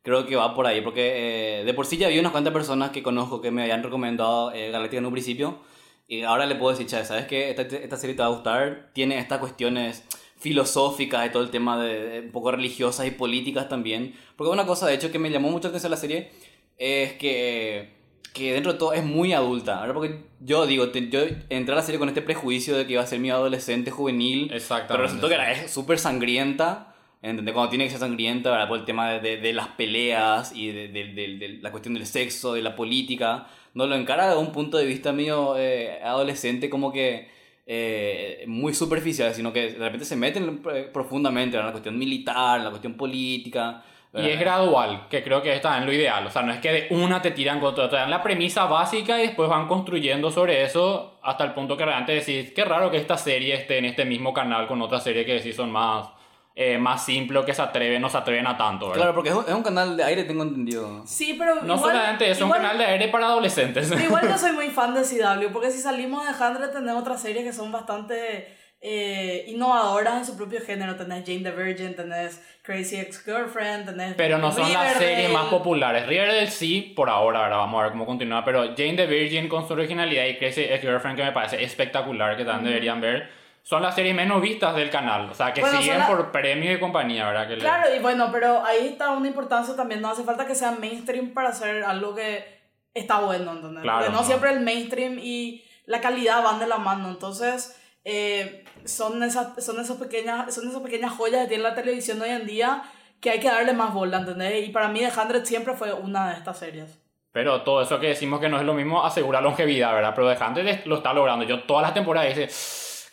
Speaker 2: creo que va por ahí, porque eh, de por sí ya había unas cuantas personas que conozco que me habían recomendado eh, Galactica en un principio, y ahora le puedo decir, "Chávez, ¿sabes qué? Esta, esta serie te va a gustar, tiene estas cuestiones filosóficas y todo el tema de, de un poco religiosas y políticas también, porque una cosa de hecho que me llamó mucho la atención la serie es que que dentro de todo es muy adulta, ¿verdad? Porque yo digo, te- yo entré a la serie con este prejuicio de que iba a ser mi adolescente juvenil,
Speaker 1: Exactamente,
Speaker 2: pero resultó que era súper sangrienta, ¿entendés? Cuando tiene que ser sangrienta, ¿verdad? Por el tema de, de- de las peleas y de, de- de- de la cuestión del sexo, de la política, no lo encara de un punto de vista mío eh, adolescente como que eh, muy superficial, sino que de repente se meten profundamente en la cuestión militar, en la cuestión política.
Speaker 1: Y es gradual, que creo que está en lo ideal. O sea, no es que de una te tiran contra otra, te dan la premisa básica y después van construyendo sobre eso hasta el punto que realmente decís, qué raro que esta serie esté en este mismo canal con otra serie que decís son más, eh, más simples, que se atreven, no se atreven a tanto, ¿verdad?
Speaker 2: Claro, porque es un, es un canal de aire, tengo entendido.
Speaker 3: Sí, pero.
Speaker 1: no
Speaker 3: igual-
Speaker 1: solamente es un canal de aire para adolescentes.
Speaker 3: Igual yo soy muy fan de CW, porque si salimos de Hundred tenemos otras series que son bastante eh, innovadoras en su propio género. Tenés Jane the Virgin, tenés Crazy Ex-Girlfriend, tenés...
Speaker 1: Pero no son las series más populares. Riverdale sí, por ahora, ¿verdad? Vamos a ver cómo continúa. Pero Jane the Virgin con su originalidad y Crazy Ex-Girlfriend, que me parece espectacular, que también deberían ver, son las series menos vistas del canal. O sea, que
Speaker 3: Bueno,
Speaker 1: siguen
Speaker 3: la-
Speaker 1: por premios y compañía, ¿verdad? Que le-
Speaker 3: Claro, y bueno, pero ahí está una importancia también. No hace falta que sea mainstream para hacer algo que está bueno, ¿entendés?
Speaker 1: Claro,
Speaker 3: Porque no,
Speaker 1: no.
Speaker 3: siempre el mainstream y la calidad van de la mano. Entonces, eh, son, esas, son, esas pequeñas, son esas pequeñas joyas que tiene la televisión hoy en día que hay que darle más bola, ¿entendés? Y para mí The Hundred siempre fue una de estas series.
Speaker 1: Pero todo eso que decimos que no es lo mismo asegura longevidad, ¿verdad? Pero The Hunter lo está logrando. Yo todas las temporadas dice,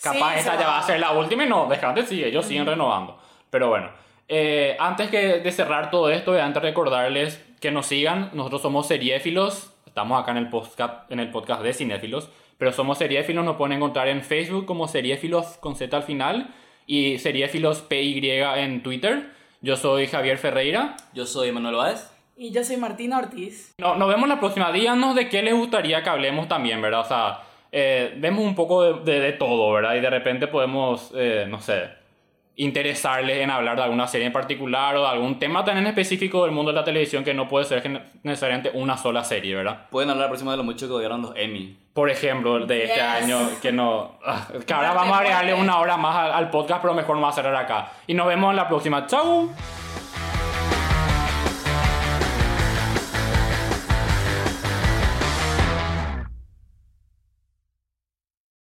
Speaker 1: capaz
Speaker 3: Sí,
Speaker 1: esta ya
Speaker 3: va.
Speaker 1: a ser la última y no, Hunter sigue, ellos siguen renovando. Pero bueno, eh, antes que de cerrar todo esto, antes recordarles que nos sigan. Nosotros somos seriéfilos, estamos acá en el podcast, en el podcast de cinéfilos, pero somos seriéfilos, nos pueden encontrar en Facebook como seriéfilos con Z al final y seriéfilos PY en Twitter. Yo soy Javier Ferreira.
Speaker 2: Yo soy Manuel Báez.
Speaker 3: Y yo soy Martina Ortiz.
Speaker 1: No, nos vemos la próxima. Díganos de qué les gustaría que hablemos también, ¿verdad? O sea, eh, vemos un poco de, de- de todo, ¿verdad? Y de repente podemos, eh, no sé, interesarles en hablar de alguna serie en particular o de algún tema tan en específico del mundo de la televisión que no puede ser necesariamente una sola serie, ¿verdad?
Speaker 2: Pueden hablar la próxima de lo mucho que odiaron los Emmy.
Speaker 1: Por ejemplo, de este
Speaker 3: Yes.
Speaker 1: año, que no. ah, Que ahora vamos a agregarle una hora más al, al podcast, pero mejor no va a cerrar acá. Y nos vemos en la próxima. ¡Chau!